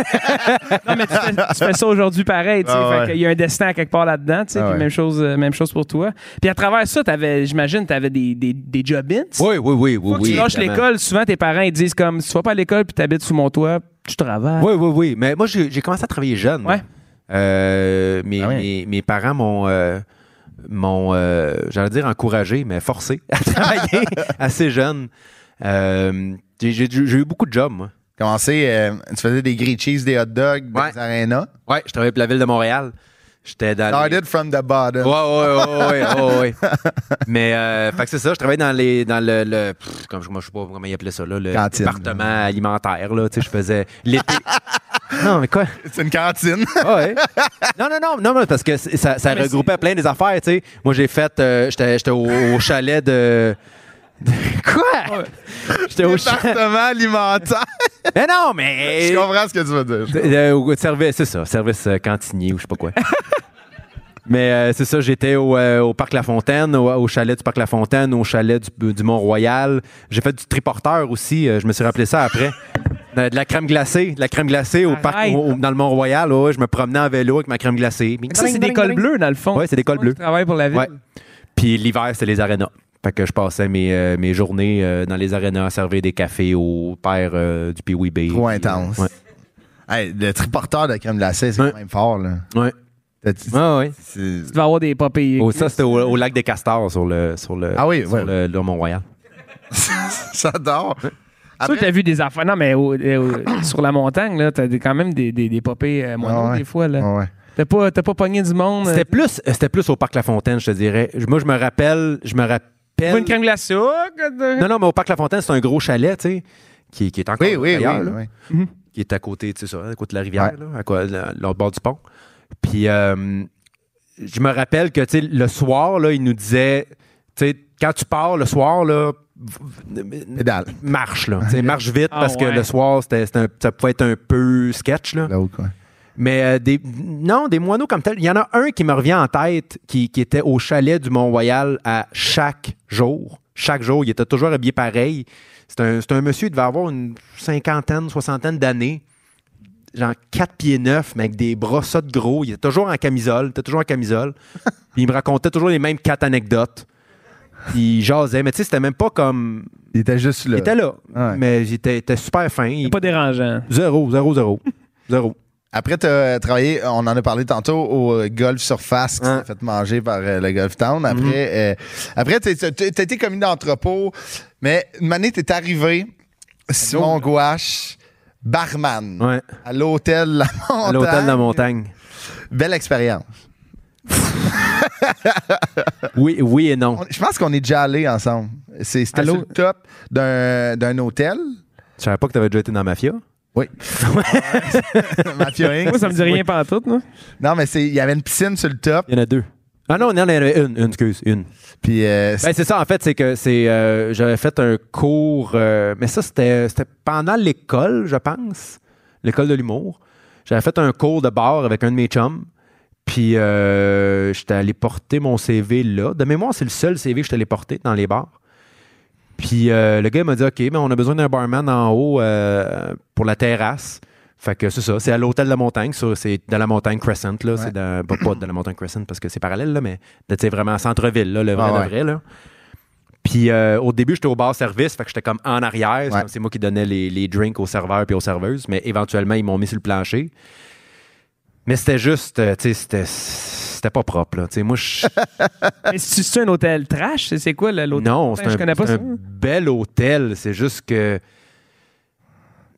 Non, mais tu fais, tu fais ça aujourd'hui pareil. Ah ouais. qu'il y a un destin à quelque part là-dedans. tu sais, Ah ouais. même, chose, euh, même chose pour toi. Puis à travers ça, t'avais, j'imagine, tu avais des, des, des job-ins. Oui, oui, oui, oui. Faut que oui, tu lâches l'école, souvent tes parents ils disent comme si tu vas pas à l'école puis tu habites sous mon toit, tu travailles. Oui, oui, oui. Mais moi, j'ai commencé à travailler jeune. Ouais. Euh, mes, Ah oui. mes, mes parents m'ont, euh, m'ont euh, j'allais dire encouragé, mais forcé à travailler assez jeune. Euh, j'ai, eu beaucoup de jobs, moi. Commencé, euh, tu faisais des grilled cheese, des hot dogs, Ouais. des arénas. Ouais, je travaillais pour la ville de Montréal. J'étais dans les- Started from the bottom. Ouais, ouais, ouais, ouais, ouais. Mais, euh, fait que c'est ça, je travaillais dans les, dans le, le pff, comme je, moi, je sais pas comment ils appelaient ça, là, le Cantine. département alimentaire, là, tu sais, je faisais l'été. Non, mais quoi? C'est une cantine. Ah ouais. Non, non, non, non, parce que ça, regroupait plein des affaires, tu sais. Moi, j'ai fait. euh, J'étais j'étais au, au chalet de. Quoi? J'étais au chalet. Département alimentaire. Mais non, mais. Je comprends ce que tu veux dire. Euh, au service, c'est ça, service euh, cantinier ou je sais pas quoi. Mais euh, c'est ça, j'étais au, euh, au Parc La Fontaine, au, au chalet du Parc La Fontaine, au chalet du, du Mont-Royal. J'ai fait du triporteur aussi, euh, je me suis rappelé ça après. De, de la crème glacée, de la crème glacée au parc, Arrête. au- au- dans le Mont-Royal. ouais, je me promenais en vélo avec ma crème glacée. Ça, c'est des cols bleus, dans le fond. Ouais, c'est des cols bleus. Tu travailles pour la ville. Ouais. Puis l'hiver, c'est les arénas. Fait que je passais mes, euh, mes journées euh, dans les arénas à servir des cafés au père euh, du Pee-Wee Trop Puis, euh, intense. Ouais. Hey, le triporteur de crème glacée, c'est Ouais. quand même fort, là. Ouais. Ouais, ouais. c'est- Tu vas avoir des papiers. Oh, ça, c'était au, au lac des Castors sur le, sur le, Ah oui, sur ouais. le, le Mont-Royal. J'adore. Toi, t'as vu des affaires. Non, mais au- au- sur la montagne, là, t'as des- quand même des, des, des popées euh, moineaux, Ah ouais. des fois. Là. Ouais, ouais. T'as pas, t'as pas pogné du monde. C'était plus, c'était plus au Parc La Fontaine, je te dirais. Moi, je me rappelle, je me Pas rappelle. une crème glacée. oh, Non, non, mais au Parc La Fontaine, c'est un gros chalet, tu sais, qui, qui est encore Oui, oui, oui. là, oui. qui est à côté, tu sais ça, à côté de la rivière, là, à quoi, là, l'autre bord du pont. Puis, euh, je me rappelle que, tu sais, le soir, là, il nous disait, tu sais, quand tu pars le soir, là, Pédale. marche, là, marche vite Ah, parce que ouais. le soir, c'était, c'était un- ça pouvait être un peu sketch, là. Là-haut, quoi. Mais euh, des, non, des moineaux comme tel. Il y en a un qui me revient en tête qui, qui était au chalet du Mont-Royal à chaque jour. Chaque jour, il était toujours habillé pareil. C'est un, c'est un monsieur, il devait avoir une cinquantaine, soixantaine d'années. Genre 4 pieds 9, mais avec des bras ça de gros. Il était toujours en camisole. Il était toujours en camisole. Puis il me racontait toujours les mêmes quatre anecdotes. Il jasait. Mais tu sais, c'était même pas comme. Il était juste là. Il était là. Ouais. Mais il était, super fin. Il- pas dérangeant. Zéro, zéro, zéro. Zéro. Après, tu as travaillé, on en a parlé tantôt, au euh, Golf Surface qui s'est fait manger par euh, le Golf Town. Après, Mhm. euh, après tu as été commis d'entrepôt, mais une année, tu es arrivé, Simon Gouache, barman, Ouais. à l'hôtel La Montagne. À l'hôtel de la montagne. Belle expérience. Oui, oui et non. On- Je pense qu'on est déjà allés ensemble. C'est- C'était Allô? sur le top d'un d'un hôtel. Je savais pas que tu avais déjà été dans Mafia. Oui. Mafia Inc. Moi, ça me dit rien pas tout, non? Non, mais c'est- il y avait une piscine sur le top. Il y en a deux. Ah non, il y en a une, une, excuse, une. Puis euh, Ben, c'est ça, en fait, c'est que c'est. euh, J'avais fait un cours, euh, mais ça, c'était c'était pendant l'école, je pense. L'école de l'humour. J'avais fait un cours de bar avec un de mes chums. Puis euh, j'étais allé porter mon CV là. De mémoire, c'est le seul CV que j'étais allé porter dans les bars. Puis euh, le gars m'a dit OK, mais on a besoin d'un barman en haut euh, pour la terrasse. Fait que c'est ça, c'est à l'hôtel de la montagne, c'est de la montagne Crescent, là. C'est dans- pas, pas de la montagne Crescent parce que c'est parallèle, là, mais sais, vraiment centre-ville, là, le vrai, Ah le ouais. vrai, là. Puis euh, au début, j'étais au bar service, fait que j'étais comme en arrière. C'est Ouais. C'est moi qui donnais les, les drinks aux serveurs puis aux serveuses, mais éventuellement, ils m'ont mis sur le plancher. Mais c'était juste, euh, tu sais, c'était- c'était pas propre, là. Tu sais, moi, je. Mais c'est c'est un hôtel trash? C'est- quoi l'hôtel? non, c'est je un, connais pas c'est ça. un bel hôtel. C'est juste que.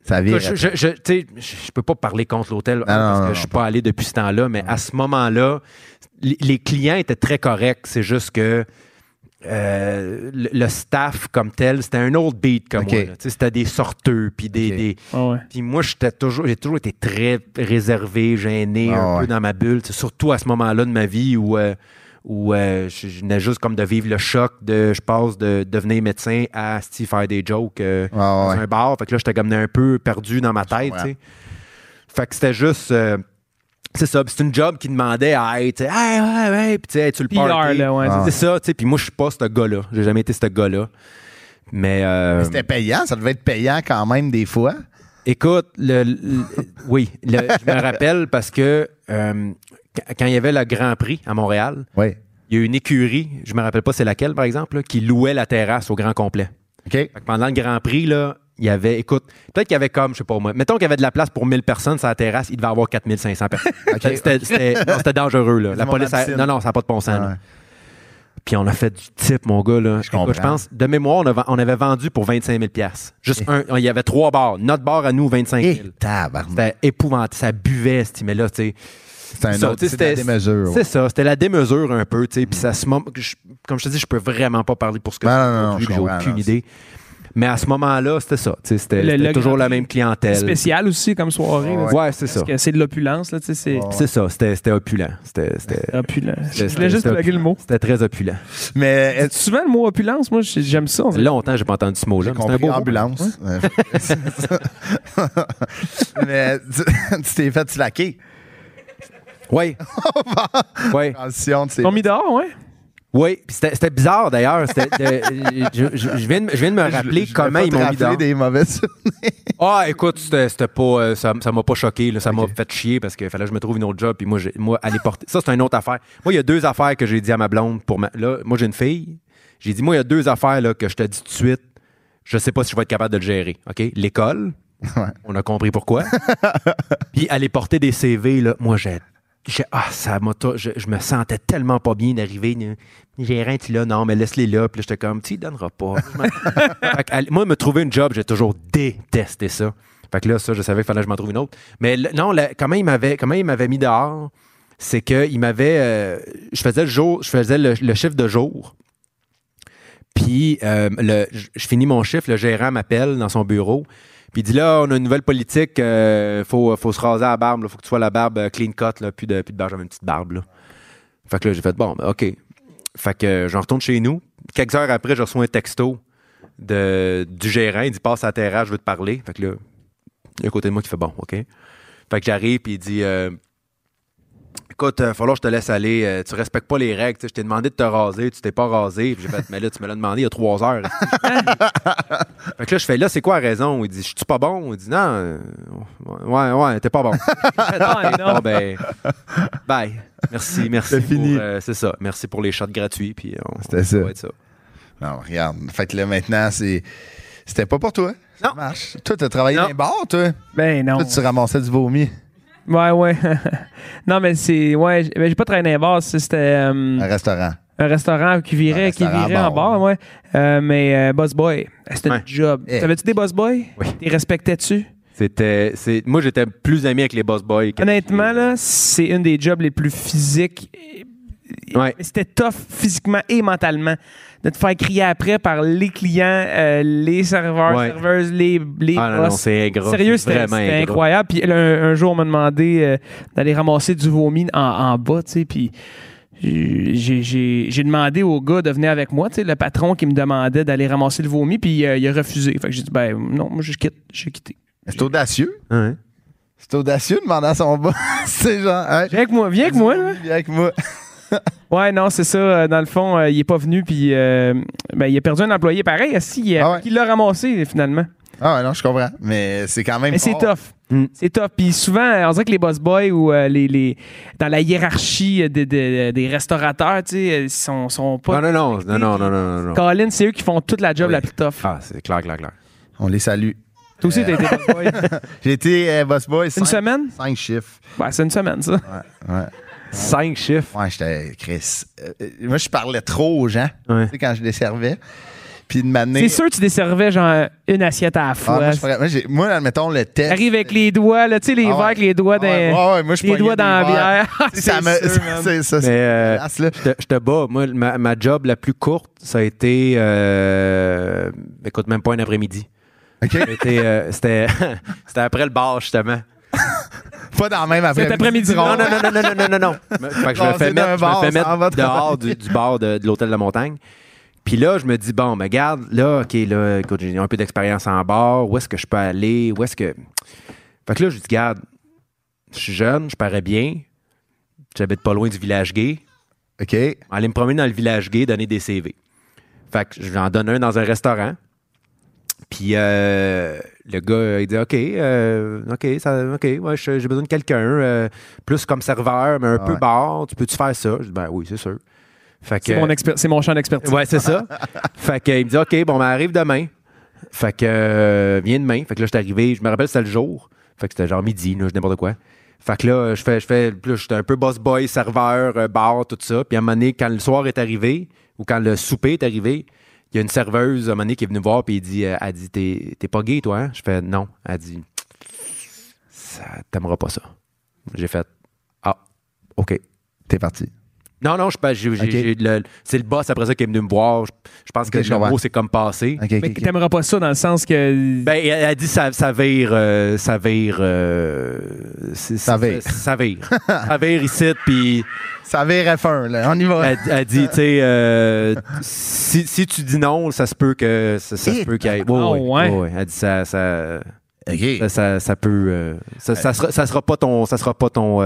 ça vire. Je, je, je, je- peux pas parler contre l'hôtel parce non, que je suis pas allé depuis ce temps-là, mais à ce moment-là, les, les clients étaient très corrects. C'est juste que euh, le, le staff comme tel, c'était un autre beat comme Ok. moi. là. Tu sais, C'était des sorteux, puis des, Ok. des- Ah ouais. moi, j'étais toujours, j'ai toujours été très réservé, gêné, Ah un ouais. peu dans ma bulle. C'est surtout à ce moment-là de ma vie où, euh, où euh, je, je venais juste comme de vivre le choc de je passe de devenir médecin à faire des jokes euh, Ouais, dans ouais. un bar. Fait que là, j'étais comme un peu perdu dans ma tête. comprends. tu sais. Fait que c'était juste. euh, c'est ça. Puis c'est une job qui demandait à être. Hey, ouais, ouais. Puis tu sais, tu le PR, party. là, ouais. Ah. C'est ça, tu sais. Puis moi, je suis pas ce gars-là. J'ai jamais été ce gars-là. Mais. euh, Mais C'était payant, ça devait être payant quand même des fois. Écoute, le, le- oui, le- je me rappelle parce que euh, quand- il y avait le Grand Prix à Montréal, Oui. il y a une écurie, je me rappelle pas c'est laquelle par exemple, là, qui louait la terrasse au grand complet. OK. Fait que pendant le Grand Prix, là, il y avait, écoute, peut-être qu'il y avait comme, je sais pas moi, mettons qu'il y avait de la place pour 1000 personnes sur la terrasse, il devait avoir 4500 personnes. C'était non, dangereux, là. La police, a- non, non, ça n'a pas de bon sens. Ouais. Puis on a fait du type, mon gars. Là. Je Écoute, je pense, de mémoire, on, a- on avait vendu pour 25 000 Juste un, il y avait trois bars. Notre bar à nous, 25 000 Et tabarnak. C'était épouvantable. Ça buvait, ce mais là, tu sais. C'était- démesure. C'est ça, c'était la démesure un peu, tu sais. Puis ça se Comme je te dis, je peux vraiment pas parler pour ce que Non, c'est non, non, aujourd'hui, je comprends, aucune non, idée. Mais à ce moment-là, c'était ça. C'était toujours la même clientèle. Spécial aussi comme soirée. là, Ouais, c'est ça. Parce que c'est de l'opulence, là, tu sais, c'est C'est ça. C'était c'était opulent. C'était c'était- opulent. Je c'était- voulais juste plugger le mot. C'était très opulent. Mais est Souvent, le mot opulence, moi, j'ai- j'aime ça. Longtemps, j'ai pas entendu ce mot-là. C'est un beau mot. ambulance. Mais tu tu t'es fait slacker. Oui. oui. Ils sont mis dehors, ouais. Oui. C'était bizarre d'ailleurs. De- je, je- je viens de, je viens de me rappeler Je- comment ils m'ont mis dehors. des mauvais souvenirs. Ah, écoute, c'était pas, euh, ça ça m'a pas choqué. là. ça m'a fait chier parce qu'il fallait que je me trouve une autre job. Puis moi, moi, aller porter. Ça, c'est une autre affaire. Moi, il y a deux affaires que j'ai dit à ma blonde. pour ma- Là, moi, j'ai une fille. J'ai dit, moi, il y a deux affaires là, que je te dis tout de suite. Je sais pas si je vais être capable de le gérer. OK? L'école. Ouais. On a compris pourquoi. Puis aller porter des CV, là, moi, j'ai. J'ai- ah, ça m'a. Je, je me sentais tellement pas bien d'arriver. là. Gérant, tu là, non, mais laisse-les là. Puis là, j'étais comme, tu y donneras pas. Je que, moi, me trouver une job, j'ai toujours détesté ça. Fait que là, ça, je savais qu'il fallait que je m'en trouve une autre. Mais non, comment il m'avait comment il m'avait mis dehors, c'est qu'il m'avait. euh, je faisais le jour, je faisais le, le chiffre de jour. Puis euh, le- je je finis mon chiffre, le gérant m'appelle dans son bureau. Puis il dit là, on a une nouvelle politique, il faut, faut se raser à la barbe, il faut que tu sois la barbe euh, clean cut, là, plus de, plus de barbe, j'avais une petite barbe. Là. Fait que là, j'ai fait bon, ben, OK. Fait que euh, j'en retourne chez nous. Quelques heures après, je reçois un texto de, du gérant. Il dit passe à la terrasse, je veux te parler. Fait que là, il y a un côté de moi qui fait bon, OK. Fait que j'arrive, puis il dit euh, Écoute, il va falloir que je te laisse aller. euh, tu respectes pas les règles. Je t'ai demandé de te raser, tu t'es pas rasé. Puis j'ai fait Mais là, tu me l'as demandé il y a trois heures. fait que là, je fais Là, c'est quoi la raison? Il dit Je suis pas bon? Il dit Non, euh, ouais, ouais, t'es pas bon. Non. Bon, ben, bye. Merci, merci. C'est fini. euh, c'est ça. Merci pour les shots gratuits. Puis on- C'était ça. va être ça. Non, regarde. Fait que là, maintenant, c'est. C'était pas pour toi. Ça Non. marche. Toi, t'as travaillé Non. dans les bars, toi? Ben non. Toi, tu ramassais du vomi. Ouais, ouais. non, mais c'est. Ouais, j'- ben, j'ai pas travaillé dans bars. ça, C'était euh, Un restaurant. un restaurant qui virait, Un qui restaurant virait en bar. bar, ouais. Euh, mais euh, Boss Boy, c'était Ouais. un job. Eh. T'avais-tu des Boss Boy? Oui. T'es respectais-tu? C'était, c'est, moi, j'étais plus ami avec les boss boys. que- Honnêtement, là, c'est une des jobs les plus physiques. Ouais. C'était tough physiquement et mentalement de te faire crier après par les clients, euh, les serveurs, Ouais. serveuses, les, les Ah non, non, boss. c'est ingrat. Sérieux, c'était incroyable. Puis là, un, un jour, on m'a demandé euh, d'aller ramasser du vomi en, en bas, tu sais, puis j'ai j'ai- j'ai demandé au gars de venir avec moi, tu sais, le patron qui me demandait d'aller ramasser le vomi, puis euh, il a refusé. Fait que j'ai dit, ben non, moi, je quitte, j'ai quitté. C'est audacieux. Ouais. C'est audacieux de demander à son boss. c'est genre. Hey, Viens avec moi, viens avec moi, là. Viens avec moi. Ouais, non, c'est ça. euh, Dans le fond, euh, il est pas venu, puis euh, ben, il a perdu un employé pareil. Si, il Ah ouais. qui l'a ramassé, finalement. Ah ouais, non, je comprends. Mais c'est quand même. Mais c'est tough. Mm. C'est tough. Puis souvent, on dirait que les boss boys ou euh, les, les, dans la hiérarchie de- de- des restaurateurs, tu sais, ils sont, sont pas. Non, non, non, non, non, non, non, non. Colin, c'est eux qui font toute la job Oui. la plus tough. Ah, c'est clair, clair, clair. On les salue. Toi aussi, t'as été boss boy. J'ai été euh, boss boy. Une semaine? Cinq chiffres. Ben, c'est une semaine, ça. Ouais. Cinq chiffres. Ouais, j'étais Chris. Euh, moi, je parlais trop aux gens Ouais. tu sais, quand je les servais. Puis de m'amener. C'est sûr que tu desservais genre une assiette à la Ah, fois. moi, moi, admettons, le test. T'arrives avec les doigts, là, tu sais, les Ah verres avec les doigts Ah ouais, dans, ouais, moi, je les doigts dans la bière. Ça me. C'est ça, Mais euh, je te- je te bats. Moi, ma, ma job la plus courte, ça a été. Euh, écoute, même pas un après-midi. OK. Ça a été, euh, C'était c'était après le bar, justement. Pas dans le même après-midi. après-midi. Non, non, non, non, non, non, non, non. Fait que je me fais mettre, je me fais mettre dehors du, du bar de, de l'hôtel de la montagne. Puis là, je me dis, bon, mais garde, là, OK, là, écoute, j'ai un peu d'expérience en bar. Où est-ce que je peux aller? Où est-ce que. Fait que là, je dis, garde, je suis jeune, je parais bien. J'habite pas loin du village gay. OK. Aller me promener dans le village gay, donner des CV. Fait que j'en donne un dans un restaurant. Puis euh, le gars, il dit OK, euh, OK, ça, OK, ouais, je- j'ai besoin de quelqu'un, euh, plus comme serveur, mais un Ah peu ouais. bar. Tu peux-tu faire ça? Je dis Ben oui, c'est sûr. C'est mon, expert- c'est mon champ d'expertise. Ouais, c'est ça. fait que, il me dit OK, bon, ben arrive demain. Fait que, euh, viens demain. Fait que là, j'étais arrivé, je me rappelle, c'était le jour. Fait que c'était genre midi, là, je n'importe quoi. Fait que là, je fais, je fais, j'étais un peu boss boy, serveur, euh, bar, tout ça. Puis à un moment donné, quand le soir est arrivé, ou quand le souper est arrivé, il y a une serveuse, à un qui est venue voir, puis il dit, euh, elle dit, t'es, t'es pas gay, toi, hein? Je fais, non. Elle dit, ça, t'aimeras pas ça. J'ai fait, ah, OK. T'es parti. Non, non, je, pas- j'ai- j'ai- Ok. j'ai le- c'est le boss après ça qui est venu me voir. Je, je pense que le mot, c'est comme passé. OK, Mais t'aimerais pas ça dans le sens que. Ben, elle, elle a dit ça, ça vire. euh, ça vire. euh, Ça vire. Ça vire. ça vire ici, puis Ça vire F1, là. On y va. elle, elle dit, tu sais, euh, si, si tu dis non, ça se peut que. Ça, ça se peut qu'il y ait. ah, ouais. ouais. Elle dit ça. ça OK. ça, ça, ça peut. euh, ça, ça sera, ça sera pas ton. Ça sera pas ton.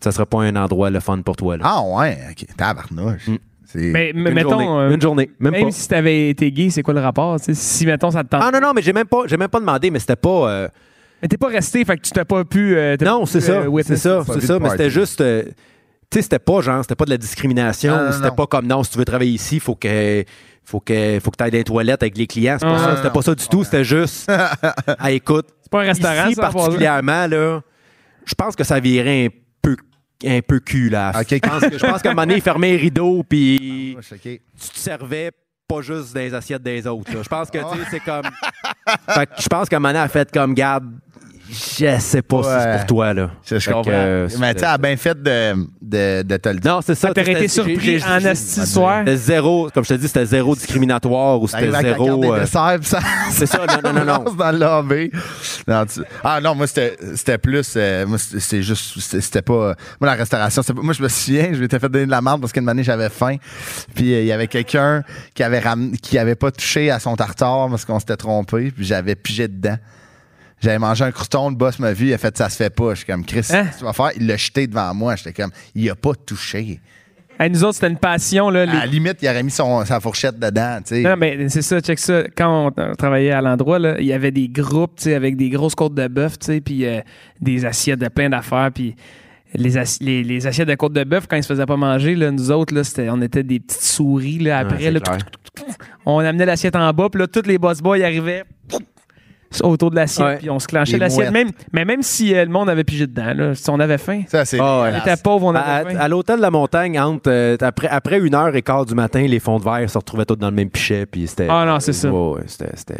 Ça sera pas un endroit le fun pour toi. Là. Ah, ouais. OK. Tabarnouche. Mm. Mais, mais une, mettons. journée, euh, une journée. Même, Même pas. si t'avais été gay, c'est quoi le rapport? Si, mettons, ça te tente. Ah non, non, mais j'ai même pas, j'ai même pas demandé, mais c'était pas. euh, Mais t'es pas resté, fait que tu t'as pas pu. euh, Non, c'est ça. euh, c'est ça, c'est ça. Mais c'était juste. euh, tu sais, c'était pas genre, c'était pas de la discrimination. C'était pas comme non, si tu veux travailler ici, faut que. Faut que, faut que tu ailles dans les toilettes avec les clients. C'est pas Ah, ça. non, C'était pas ça du tout. C'était juste. ah, écoute, C'est pas un restaurant, ici ça, particulièrement, là, je pense que ça virait un peu, un peu cul, là. Ok. Je pense que, je pense qu'à un moment donné, il fermait les rideaux, puis OK. tu te servais pas juste les assiettes des autres. là. Je pense que, tu sais, c'est comme. Fait que je pense qu'à un moment donné, elle a fait comme, garde, je sais pas si c'est pour toi, là. Je, je Fait que, comprends. euh, mais tu sais, elle a bien fait de, de, de te le dire. Non, c'est ça. T'aurais été surpris en asti soir? C'était zéro, comme je te dis, c'était zéro discriminatoire ou c'était zéro. euh, ça, c'est ça, non, non, non, non. dans le lobby. Non, tu- Ah non, moi, c'était c'était plus... euh, moi, c'était c'était juste... C'était c'était pas... Moi, la restauration, c'était pas- Moi, je me souviens, je m'étais fait donner de la merde parce qu'une année, j'avais faim. Puis euh, il y avait quelqu'un qui avait ram- qui avait pas touché à son tartare parce qu'on s'était trompé. Puis j'avais pigé dedans. J'avais mangé un crouton, le boss m'a vu, il a fait ça se fait pas. Je suis comme Chris, Hein? tu vas faire? Il l'a jeté devant moi. J'étais comme il a pas touché. Hey, nous autres, c'était une passion. Là, les- À la limite, il aurait mis son, sa fourchette dedans, tu sais. Non, mais c'est ça, check ça. Quand on, travaillait à l'endroit, là, il y avait des groupes, tu sais, avec des grosses côtes de bœuf, tu sais, puis euh, des assiettes de plein d'affaires, puis les, assi- les, les assiettes de côte de bœuf, quand ils se faisaient pas manger, là, nous autres, là, c'était, on était des petites souris, là, après, là, on amenait l'assiette en bas, puis là, tous les boss boys arrivaient autour de l'assiette, Ouais. puis on se clenchait l'assiette, même, mais même si euh, le monde avait pigé dedans, là, si on avait faim. Ça, c'est. Ah ouais. On était pauvres, on À, avait faim. à l'hôtel de la montagne, entre, euh, après, après une heure et quart du matin, les fonds de verre se retrouvaient tous dans le même pichet. Puis c'était, Ah non, c'est ça. Ouais, c'était, c'était-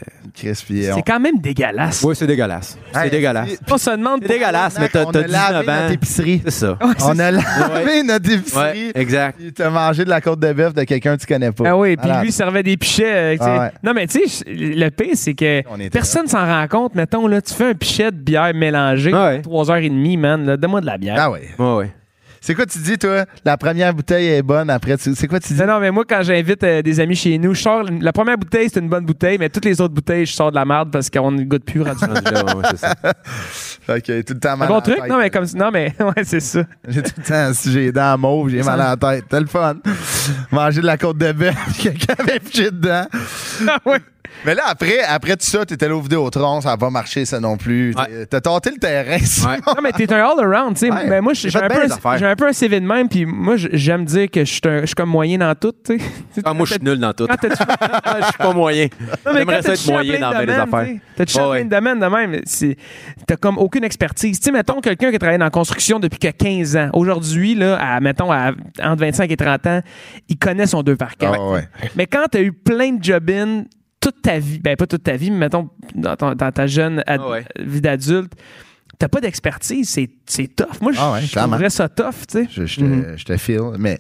on- C'est quand même dégueulasse. Ouais, c'est dégueulasse. C'est Hey, dégueulasse. On se demande C'est dégueulasse, mais t'as, on t'as a 19 lavé ans. notre épicerie. C'est ça. Ouais, c'est On a lavé notre épicerie. Ouais, exact. Puis t'as mangé de la côte de bœuf de quelqu'un que tu connais pas. Ah oui, puis Malade. lui il servait des pichets. euh, tu sais. Ah ouais. Non, mais tu sais, le pire, c'est que On était personne s'en rend compte. Mettons, là, tu fais un pichet de bière mélangée, Ah ouais. 3h30, man. là, Donne-moi de la bière. Ah ouais. Ouais, ouais. C'est quoi tu dis, toi? La première bouteille est bonne, après, tu- c'est quoi tu dis? Non, non, mais moi, quand j'invite euh, des amis chez nous, je sors. La première bouteille, c'est une bonne bouteille, mais toutes les autres bouteilles, je sors de la merde parce qu'on ne goûte plus rendu. Rendu là, ouais, c'est ça. Fait que tout le temps Un mal bon la truc? tête. Non, mais comme Non, mais ouais, c'est ça. J'ai tout le temps, si j'ai les dents mauves, j'ai mal à la tête. C'était le fun. Manger de la côte de bœuf, quelqu'un avait piché dedans. Ah ouais. Mais là, après, après tout ça, t'étais là au Vidéotron, ça n'a pas marché, ça non plus. Ouais. T'as tenté le terrain. Ouais. Non, mais t'es un all-around, tu sais. Ouais. Mais moi, j'ai un, les un- affaires. j'ai un peu un CV de même, puis moi, j'aime dire que je suis comme moyen dans tout, tu sais. Ah, moi, je suis nul dans tout. Je suis pas moyen. J'aimerais ça être moyen dans domaines, affaires. T'as touché plein de domaines de même? T'as comme aucune expertise. Tu sais, mettons quelqu'un qui a travaillé dans la construction depuis que 15 ans. Aujourd'hui, là, à, mettons, à, entre 25 et 30 ans, il connaît son deux par cœur. Ah ouais. Mais quand t'as eu plein de job-in toute ta vie, ben pas toute ta vie, mais mettons dans, ton- dans ta jeune ad- Ah ouais. vie d'adulte, t'as pas d'expertise. C'est, c'est tough. Moi, je Ah ouais, je clairement. trouverais ça tough, tu sais. Je, je te, je te file, mais.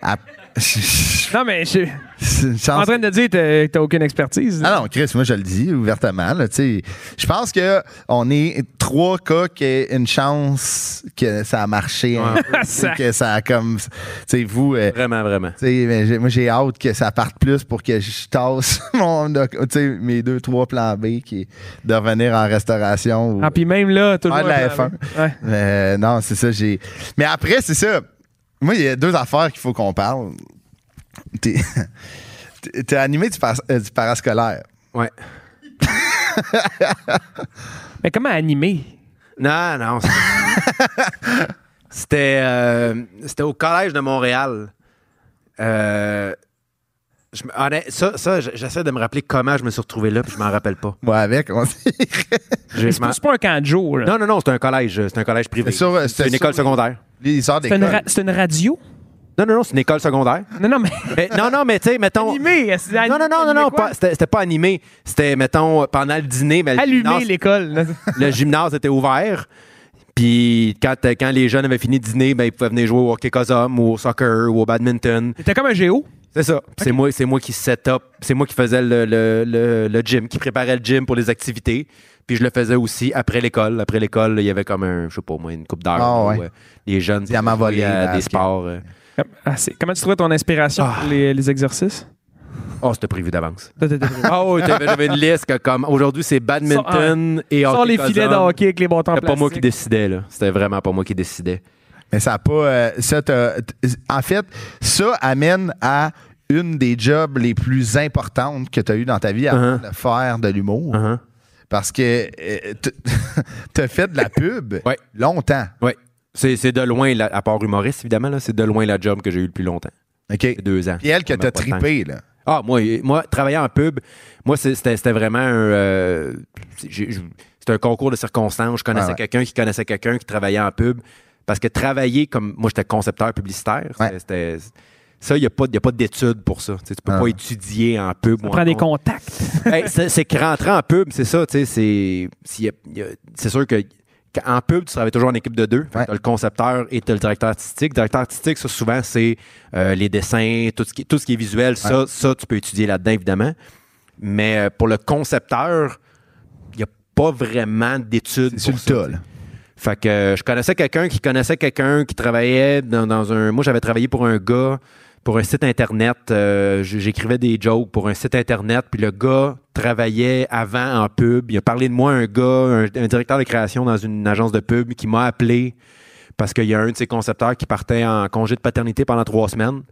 à- Non, mais je suis c'est une chance en train de dire que t'as, t'as aucune expertise. Ah non, Chris, moi je le dis ouvertement. là, tu sais. Je pense que on est trois cas qui a une chance que ça a marché, un Ouais. peu, tu sais, Ça- que ça a comme, tu sais, vous, euh, Vraiment, vraiment. tu sais, mais moi j'ai hâte que ça parte plus pour que je tasse mon, tu mes deux trois plans B qui est de revenir en restauration. ou- Ah, puis même là, toujours. Ouais, de la un F1. plan. Ouais. Euh, non, c'est ça. J'ai. Mais après, c'est ça. Moi, il y a deux affaires qu'il faut qu'on parle. T'es, t'es- t'es animé du, par- euh, du parascolaire. Ouais. Mais comment animer? Non, non. c'est- C'était, euh, c'était au Collège de Montréal. Euh, je me- honnêt- ça, ça, j- j'essaie de me rappeler comment je me suis retrouvé là, puis je m'en rappelle pas. Moi, avec, on dit. Je- C'est pas, c'est pas un camp de jour. là. Non, non, non, c'est un collège. C'est un collège privé. C'est sur- C'est une école secondaire. Les C'est une, d'école. ra- c'est une radio? Non, non, non, c'est une école secondaire. Non, non, mais. Mais- non, non, mais tu sais, mettons. Animé! c'est Non, non, non, non, non, pas- c'était c'était pas animé. C'était, mettons, pendant le dîner. Mais le Allumé gymnase- l'école. le gymnase était ouvert. Puis quand, quand les jeunes avaient fini de dîner, ben, ils pouvaient venir jouer au hockey cosum ou au soccer ou au badminton. T'étais comme un géo. C'est ça. C'est moi, c'est moi qui set up, c'est moi qui faisais le, le, le, le gym, qui préparait le gym pour les activités. Puis je le faisais aussi après l'école. Après l'école, il y avait comme un, je sais pas moi, une coupe d'heure. Ah, où, ouais. euh, les jeunes Diamant volé, à des sports. euh. Ah, comment tu trouvais ton inspiration Ah. pour les, les exercices? Oh, c'était prévu d'avance. Ah oui, t'avais- j'avais une liste comme aujourd'hui c'est badminton et hockey. Sors les filets de hockey avec les bâtons C'était pas moi qui décidais là. C'était vraiment pas moi qui décidais. Mais ça a pas. euh, ça en fait, ça amène à une des jobs les plus importantes que tu as eu dans ta vie avant Uh-huh. de faire de l'humour. Uh-huh. Parce que euh, t- t'as fait de la pub Ouais. longtemps. Ouais. C'est, de loin, la- à part humoriste évidemment, c'est de loin la job que j'ai eu le plus longtemps. OK. Deux ans. Puis elle que t'as trippé, là. Ah, moi, moi, travailler en pub, moi, c'était, vraiment un. euh, c'était un concours de circonstances. Je connaissais Ah ouais. quelqu'un qui connaissait quelqu'un qui travaillait en pub. Parce que travailler comme. Moi, j'étais concepteur publicitaire. Ouais. C'était- ça, il n'y a pas, y a pas d'études pour ça. Tu sais, tu peux Ah. pas étudier en pub. Ça ou en prend des con- contacts. Ben, c'est que rentrer en pub, c'est ça, tu sais, c'est sûr que en pub, tu travailles toujours en équipe de deux. Ouais. t'as le concepteur et t'as le directeur artistique. Le directeur artistique, ça, souvent, c'est euh, les dessins, tout ce, qui, tout ce qui est visuel. Ça, ça, tu peux étudier là-dedans, évidemment. Mais euh, pour le concepteur, il n'y a pas vraiment d'études. C'est sur le tas, là. fait que euh, je connaissais quelqu'un qui connaissait quelqu'un qui travaillait dans, dans un. Moi, j'avais travaillé pour un gars, pour un site Internet. euh, J'écrivais des jokes pour un site Internet. Puis le gars travaillait avant en pub. Il a parlé de moi un gars, un, un directeur de création dans une agence de pub qui m'a appelé parce qu'il y a un de ses concepteurs qui partait en congé de paternité pendant trois semaines.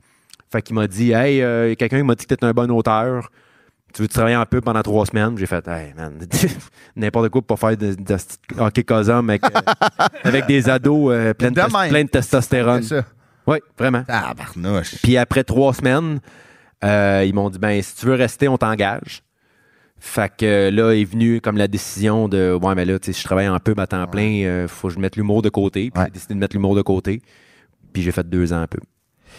Fait qu'il m'a dit Hey, euh, quelqu'un m'a dit que t'es un bon auteur. Tu veux travailler en pub pendant trois semaines? J'ai fait, hey man, n'importe quoi pour pas faire de, de hockey cosum avec, euh, avec des ados euh, pleins, de, de testostérone. C'est. Oui, vraiment. Ah, barnouche. Puis après trois semaines, euh, ils m'ont dit, ben, si tu veux rester, on t'engage. Fait que euh, là est venue comme la décision de, ouais, mais là, tu sais, si je travaille en pub à temps plein, euh, faut que je mette l'humour de côté. Puis Ouais. j'ai décidé de mettre l'humour de côté. Puis j'ai fait deux ans en pub.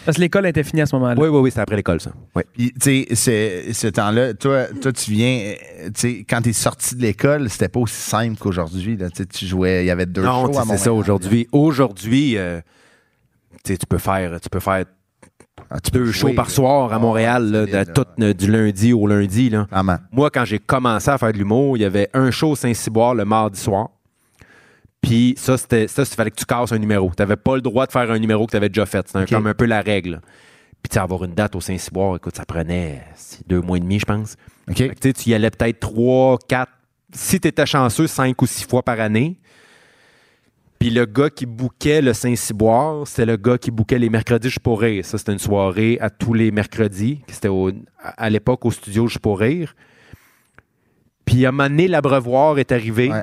Parce que l'école était finie à ce moment-là. Oui, oui, oui, c'est après l'école, ça. Oui. Puis, tu sais, c'est- ce temps-là, toi, toi, tu viens, euh, tu sais, quand t'es sorti de l'école, c'était pas aussi simple qu'aujourd'hui. Tu jouais, il y avait deux Non, shows à c'est Montréal. ça aujourd'hui. Aujourd'hui, euh, tu peux faire, tu peux faire Ah, tu deux shows par soir à Ah, Montréal, là, solide, de- là. tout, euh, du lundi au lundi. Là. Moi, quand j'ai commencé à faire de l'humour, il y avait un show au Saint-Cyboire le mardi soir. Puis ça, c'était ça, il fallait que tu casses un numéro. Tu n'avais pas le droit de faire un numéro que tu avais déjà fait. C'était comme un peu la règle. Puis avoir une date au Saint-Cyboire, écoute, ça prenait deux mois et demi, je pense. Tu y allais peut-être trois, quatre, si tu étais chanceux, cinq ou six fois par année. Puis le gars qui bouquait le Saint-Cyboire, c'était le gars qui bouquait les mercredis Je pour rire. Ça, c'était une soirée à tous les mercredis. C'était à l'époque au studio Je pour rire. Puis à un moment donné, l'abreuvoir est arrivé. Ouais.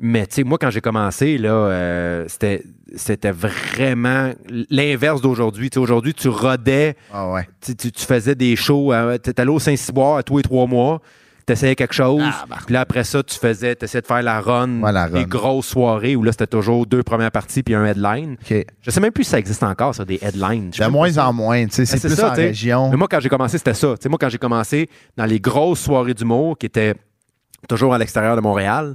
Mais tu sais, moi, quand j'ai commencé, là, euh, c'était, c'était vraiment l'inverse d'aujourd'hui. Tu aujourd'hui, tu rodais Ah ouais. tu, tu- tu faisais des shows, tu étais allé au Saint-Cyboire à tous les trois mois, tu essayais quelque chose, Ah, bah. puis là après ça, tu faisais, tu essayais de faire la run, Ouais, la des grosses soirées où là c'était toujours deux premières parties puis un headline. OK. Je sais même plus si ça existe encore, ça, des headlines. De moins en moins, tu sais, c'est Ben, c'est plus ça, en tu sais. région. Mais moi, quand j'ai commencé, c'était ça. Tu sais, moi, quand j'ai commencé dans les grosses soirées d'humour qui étaient toujours à l'extérieur de Montréal,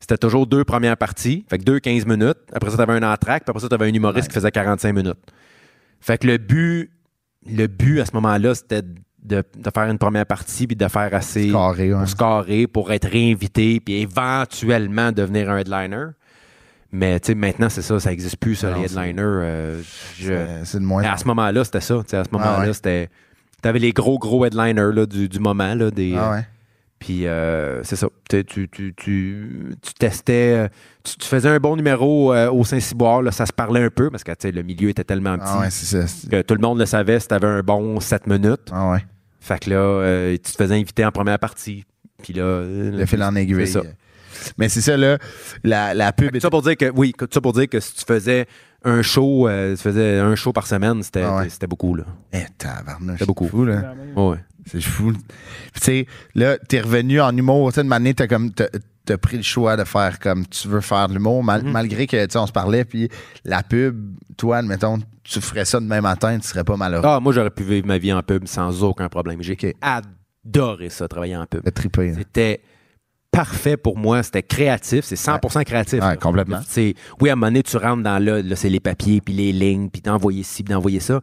c'était toujours deux premières parties, fait que deux 15 minutes. Après ça, tu avais un entraque, puis après ça, tu avais un humoriste qui faisait 45 minutes. Fait que le but, le but à ce moment-là, c'était de, de faire une première partie puis de faire assez Carré, ouais. pour se carrer, pour être réinvité, puis éventuellement devenir un headliner. Mais tu sais, maintenant, c'est ça, ça n'existe plus, ça, Non, les headliners. euh, je- Euh, C'est de moins à ce moment-là, c'était ça. tu sais, À ce moment-là, Ah ouais. c'était. T'avais les gros, gros headliners là, du, du moment. Là, des, Ah ouais. Puis euh, c'est ça. Tu, tu, tu, tu, tu testais. euh, Tu, tu faisais un bon numéro euh, au Saint-Cyboire. Ça se parlait un peu parce que tu le milieu était tellement petit Ah ouais, c'est ça. que tout le monde le savait si t'avais un bon 7 minutes. Ah ouais. Fait que là, euh, tu te faisais inviter en première partie. Puis là. euh, Le fil en aiguille. C'est ça. Mais c'est ça, là. La, la pub Tout ça pour dire que, oui, tout ça pour dire que si tu faisais un show, euh, tu faisais un show par semaine, c'était Ah ouais. c'était beaucoup, là. Eh, tabarnouche. C'est beaucoup. fou, là. Ouais. C'est fou. Puis, tu sais, là, t'es revenu en humour. Tu sais, t'as comme. Pris le choix de faire comme tu veux faire de l'humour, mal- Mhm. malgré que, tu sais, on se parlait, puis la pub, toi, admettons, tu ferais ça demain matin, tu serais pas malheureux. Ah, moi, j'aurais pu vivre ma vie en pub sans aucun problème. J'ai adoré ça, travailler en pub. Hein. C'était parfait pour moi. C'était créatif. C'est 100% créatif. Ouais, complètement. Oui, à un moment donné, tu rentres dans là, là c'est les papiers, puis les lignes, puis d'envoyer ci, puis d'envoyer ça.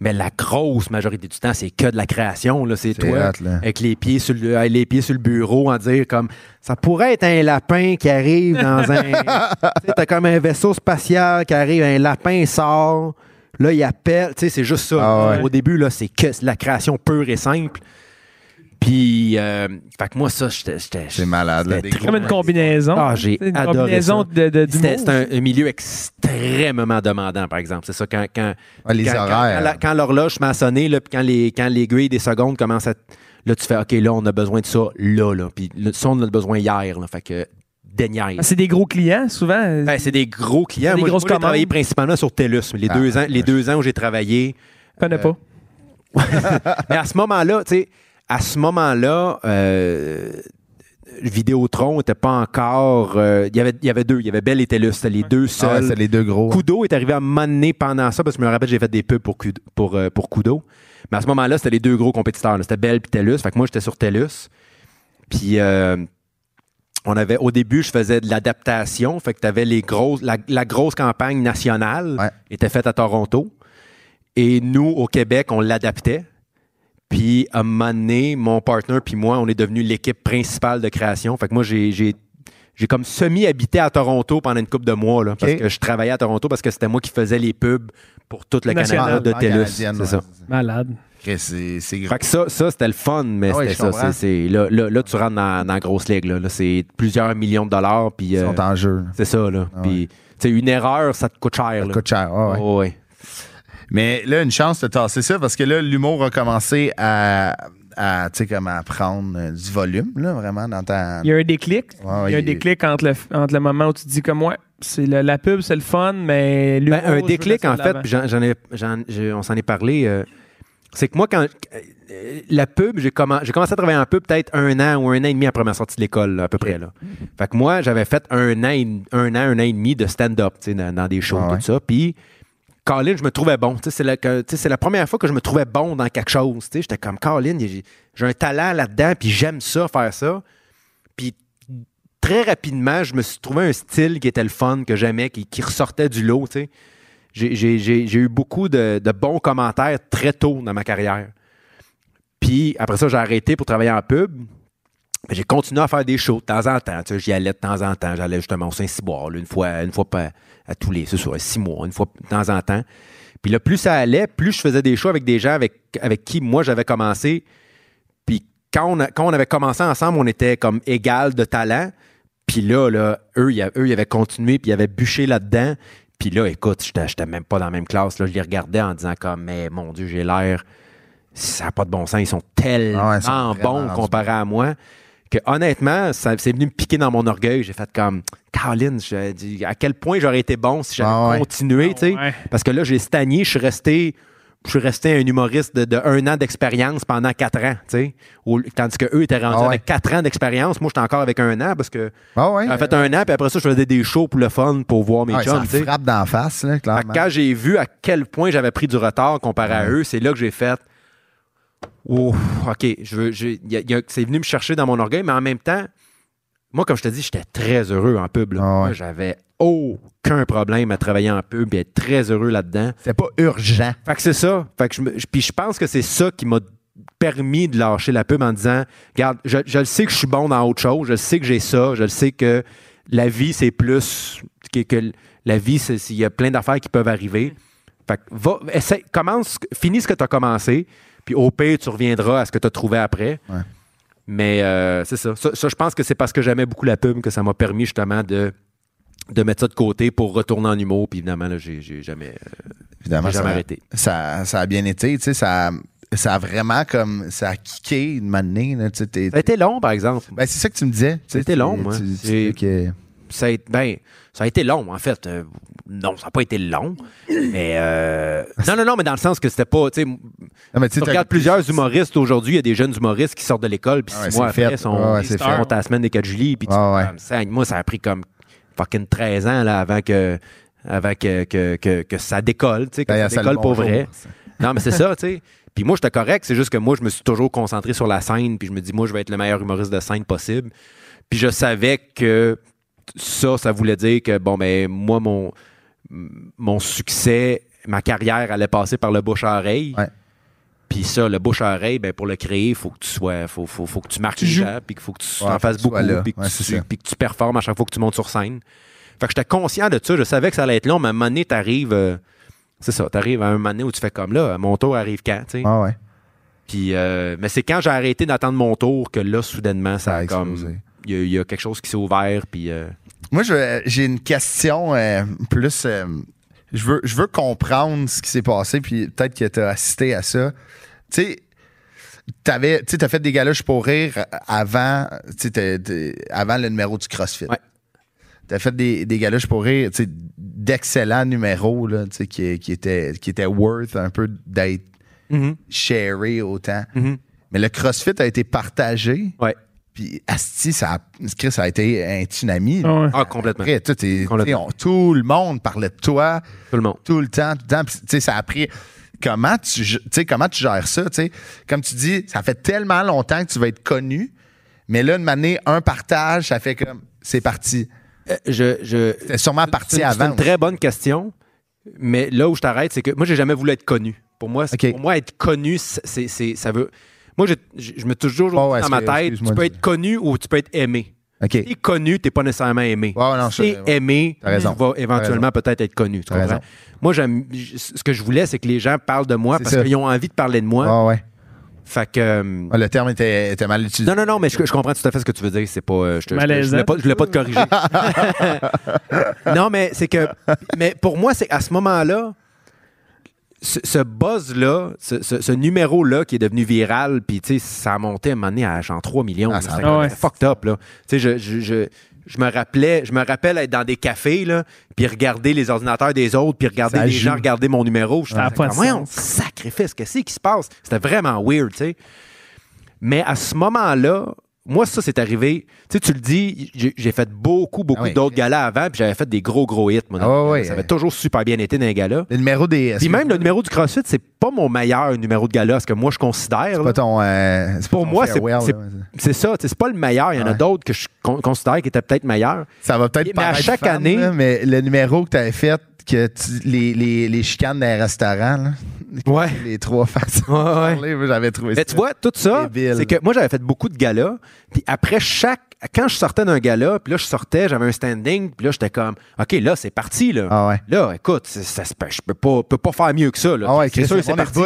Mais la grosse majorité du temps, c'est que de la création. Là. C'est toi, là. avec les pieds, sur le, les pieds sur le bureau, en dire comme ça pourrait être un lapin qui arrive dans un. tu sais, t'as comme un vaisseau spatial qui arrive, un lapin sort. Là, il appelle. Tu sais, c'est juste ça. Ah ouais. Au début, là, c'est que la création pure et simple. Puis, euh, fait que moi, ça, j'étais. j'étais- C'est malade, là, c'était trop- Comme une combinaison. Ah, j'ai C'est une adoré combinaison ça. de, de, C'était d'humour. c'est un, un milieu extrêmement demandant, par exemple. C'est ça, quand, quand, Ouais, les quand, quand- horaires. quand la- quand l'horloge à sonner, là, puis quand, les, quand l'aiguille des secondes commence à. Là, tu fais, OK, là, on a besoin de ça, là, là. Puis le- ça, on a besoin hier, là. Fait que, déniaise. Ah, C'est des gros clients, souvent? Ben, c'est des gros clients. Des moi, grosses moi, j'ai travaillé principalement sur TELUS. Les, Ah, deux, ans, les deux ans où j'ai travaillé. Je connais pas. Mais à ce moment-là, tu sais, à ce moment-là, euh, Vidéotron n'était pas encore. euh, Il y avait- il y avait deux. Il y avait Bell et TELUS. C'était les deux Ah ouais, seuls. c'est les deux gros. Kudo est arrivé à m'amener pendant ça, parce que je me rappelle, j'ai fait des pubs pour, Kudo- pour, euh, pour Kudo. Mais à ce moment-là, c'était les deux gros compétiteurs. là. C'était Bell et TELUS. Fait que moi, j'étais sur TELUS. Puis, euh, on avait, au début, je faisais de l'adaptation. Fait que t'avais les grosses, la, la grosse campagne nationale Ouais. était faite à Toronto. Et nous, au Québec, on l'adaptait. Puis, à un moment donné, mon partner puis moi, on est devenu l'équipe principale de création. Fait que moi, j'ai, comme semi-habité à Toronto pendant une couple de mois, là, parce que je travaillais à Toronto parce que c'était moi qui faisais les pubs pour tout le National. Canada de TELUS. canadienne, C'est ouais, ça. Malade. C'est. Fait que ça, ça c'était le fun, mais Ah c'était ça. c'est- là, là, là, tu rentres dans, dans la grosse ligue. Là, Là, c'est plusieurs millions de dollars. Puis, Ils euh, sont en jeu. c'est ça. Là. Ah Puis, une erreur, ça te coûte cher. Ça là. coûte cher. ah ouais. Oh, ouais. Mais là, une chance de tasser ça parce que là, l'humour a commencé à, à, tu sais, comme à prendre euh, du volume, là, vraiment, dans ta. Il y a un déclic. Ouais, il y a un déclic entre le, entre le moment où tu te dis comme moi, c'est le- la pub, c'est le fun, mais l'humour, Ben, un déclic, en fait, j'en, on s'en est parlé. euh, c'est que moi, quand euh, la pub, j'ai, commen- j'ai commencé à travailler en pub peut-être un an ou un an et demi après ma sortie de l'école, à peu près. Là. Fait que moi, j'avais fait un an, un an, un an et demi de stand-up dans, dans des shows, Ah ouais. tout ça. Puis, Colin, je me trouvais bon. C'est la, première fois que je me trouvais bon dans quelque chose. tu sais. J'étais comme Colin, j'ai, un talent là-dedans, puis j'aime ça, faire ça. Puis très rapidement, je me suis trouvé un style qui était le fun, que j'aimais, qui, qui ressortait du lot. sais. J'ai, eu beaucoup de, bons commentaires très tôt dans ma carrière. Puis après ça, j'ai arrêté pour travailler en pub. J'ai continué à faire des shows de temps en temps. J'y allais de temps en temps. J'allais justement au Saint-Cyboire, une fois, une fois pas- à tous les, c'est sûr, six mois, une fois de temps en temps. Puis là, plus ça allait, plus je faisais des shows avec des gens avec, avec qui moi j'avais commencé. Puis quand on, quand on avait commencé ensemble, on était comme égal de talent. Puis là, là eux, ils eux, ils avaient continué, puis ils avaient bûché là-dedans. Puis là, écoute, j'étais même pas dans la même classe. Là. Je les regardais en disant comme, mais mon Dieu, j'ai l'air. Ça n'a pas de bon sens. Ils sont tellement Ah ouais, ils sont vraiment bons rendus comparé à moi que honnêtement, ça c'est venu me piquer dans mon orgueil. J'ai fait comme, Caroline, je dis, à quel point j'aurais été bon si j'avais Ah ouais. continué, tu sais? Ouais. Parce que là, j'ai stagné, je suis resté. Je suis resté un humoriste de, de un an d'expérience pendant quatre ans, tu sais. Tandis qu'eux étaient rendus Ah ouais. avec quatre ans d'expérience. Moi, j'étais encore avec un an parce que Ah ouais. j'avais fait un an, puis après ça, je faisais des shows pour le fun, pour voir mes Ah chums, ça frappe d'en face, là, clairement. Quand j'ai vu à quel point j'avais pris du retard comparé à eux, c'est là que j'ai fait. Oh, OK, je veux, je- c'est venu me chercher dans mon orgueil, mais en même temps, moi, comme je te dis, j'étais très heureux en pub. là. Ah ouais. Moi, j'avais aucun problème à travailler en pub et être très heureux là-dedans. C'est pas urgent. Fait que c'est ça. Fait que je puis je pense que c'est ça qui m'a permis de lâcher la pub en disant Regarde, je, je le sais que je suis bon dans autre chose, je le sais que j'ai ça, je le sais que la vie, c'est plus. que, que la vie, il y a plein d'affaires qui peuvent arriver. Fait que va, essaie, commence, finis ce que tu as commencé, puis au pire, tu reviendras à ce que tu as trouvé après. Ouais. Mais euh, c'est ça. ça. ça, je pense que c'est parce que j'aimais beaucoup la pub que ça m'a permis justement de, de mettre ça de côté pour retourner en humour. Puis évidemment, là, j'ai j'ai jamais, euh, Évidemment, j'ai jamais ça, arrêté. ça, ça a bien été. Tu sais, ça, ça a vraiment comme. Ça a kické une manée. Là, tu sais, t'es- Ça a été long, par exemple. Ben, c'est ça que tu me disais. Été long, moi. tu- que- ça a, été, ben, ça a été long, en fait. Euh, non, ça n'a pas été long. Mais. euh, non, non, non, mais dans le sens que c'était pas. Tu Non, mais regardes plusieurs humoristes aujourd'hui, il y a des jeunes humoristes qui sortent de l'école, puis Ah ouais, six mois après, fait. sont, Ouais, ouais, c'est ils sont à la semaine des 4 juillet, puis tu Ah ouais. moi, ça a pris comme fucking 13 ans là, avant que. Avant que, que, que, que ça décolle, tu sais, que Ben, ça ça le décolle pour vrai. Non, mais c'est ça, tu sais. Puis moi, j'étais correct. C'est juste que moi, je me suis toujours concentré sur la scène. Puis je me dis, moi, je vais être le meilleur humoriste de scène possible. Puis je savais que ça, ça voulait dire que, bon, ben, moi, mon, mon succès, ma carrière allait passer par le bouche à oreille. Ouais. Puis ça, le bouche à oreille, ben, pour le créer, il faut que tu sois, faut, faut, faut que tu marques Tu les joues. gens, puis qu'il faut que tu Ouais, en fasses beaucoup, puis que, Ouais, tu- que tu performes à chaque fois que tu montes sur scène. Fait que j'étais conscient de ça. Je savais que ça allait être long, mais à un moment donné, t'arrives, euh, c'est ça, t'arrives à un moment donné où tu fais comme là, mon tour arrive quand, tu sais. Ah ouais. Puis, euh, mais c'est quand j'ai arrêté d'attendre mon tour que là, soudainement, ça, Ça a a comme. Y, a- y a quelque chose qui s'est ouvert, puis. euh, Moi, j'ai une question euh, plus. euh, je, veux, je veux comprendre ce qui s'est passé, puis peut-être que tu as assisté à ça. Tu sais, t'avais- tu as fait des galoches pour rire avant, avant le numéro du CrossFit. Ouais. Tu as fait des, des galoches pour rire, d'excellents numéros là, qui, qui, étaient, qui étaient worth un peu d'être sharé autant. Mhm. Mais le CrossFit a été partagé. Ouais. Puis, Asti, ça a, Chris, ça a été un tsunami. Ah ouais. Ah, complètement. Après, tout, est- Complètement. tu sais, on- tout le monde parlait de toi Tout le monde. tout le temps, tout le temps. Puis, tu sais, ça a pris. Comment tu, comment tu gères ça? tu sais? Comme tu dis, ça fait tellement longtemps que tu vas être connu, mais là, de manière, un partage, ça fait comme c'est parti. Euh, je, je, C'était sûrement c'est parti une- C'est avant. une très bonne question, mais là où je t'arrête, c'est que moi, j'ai jamais voulu être connu. Pour moi, c'est- pour moi être connu, c'est, c'est- ça veut. Moi, je, je, je me touche toujours Oh, ouais, dans ma tête, tu peux être connu ou tu peux être aimé. OK. Si t'es connu, t'es pas nécessairement aimé. Ouais, non, si je- t'es aimé, tu vas éventuellement peut-être être connu. Tu comprends? Moi, j'aime, ce que je voulais, c'est que les gens parlent de moi parce qu'ils ont envie de parler de moi. Ah ouais. Fait que. euh, Ah, Le terme était, était mal utilisé. non, non, non, mais je, je comprends tout à fait ce que tu veux dire. C'est pas. euh, je, te- je, te- je Malaisant. voulais pas, je voulais pas te corriger. non, mais c'est que. Mais pour moi, c'est à ce moment-là, ce, ce buzz-là, ce, ce- ce numéro-là qui est devenu viral, puis tu sais, ça a monté à un moment donné à genre 3 millions. Ah, ça ouais. fucked up, là. Tu sais, je, je, je, je me rappelais, je me rappelle être dans des cafés, là, puis regarder les ordinateurs des autres, puis regarder Ça les joue. gens regarder mon numéro. Je pas de Voyons, sacrifice, qu'est-ce qui se passe? C'était vraiment weird, tu sais. Mais à ce moment-là, moi, ça, c'est arrivé. Tu sais, tu le dis, j'ai fait beaucoup, beaucoup Ah oui. d'autres galas avant, puis j'avais fait des gros, gros hits, dans Ah gala. ça avait toujours super bien été dans les galas. Le numéro des. Puis même le numéro du CrossFit, c'est pas mon meilleur numéro de gala, ce que moi, je considère. C'est pas ton. euh, pas Pour ton moi, c'est ça. tu sais, C'est pas le meilleur. Il y en a d'autres que je con- considère qui étaient peut-être meilleurs. Ça va peut-être Mais à chaque fan, année- là, mais le numéro que tu avais fait, que tu- les, les, les chicanes dans les restaurants, là, Ouais. les trois façons. Ouais, ouais. J'avais trouvé Mais ça. tu vois, tout ça, c'est que moi, j'avais fait beaucoup de galas. Puis après chaque. Quand je sortais d'un gala, puis là, je sortais, j'avais un standing, puis là, j'étais comme, OK, là, c'est parti, là. Ah ouais. Là, écoute, ça, je peux pas, peux pas faire mieux que ça, là. Ah ouais, c'est sûr, c'est est parti.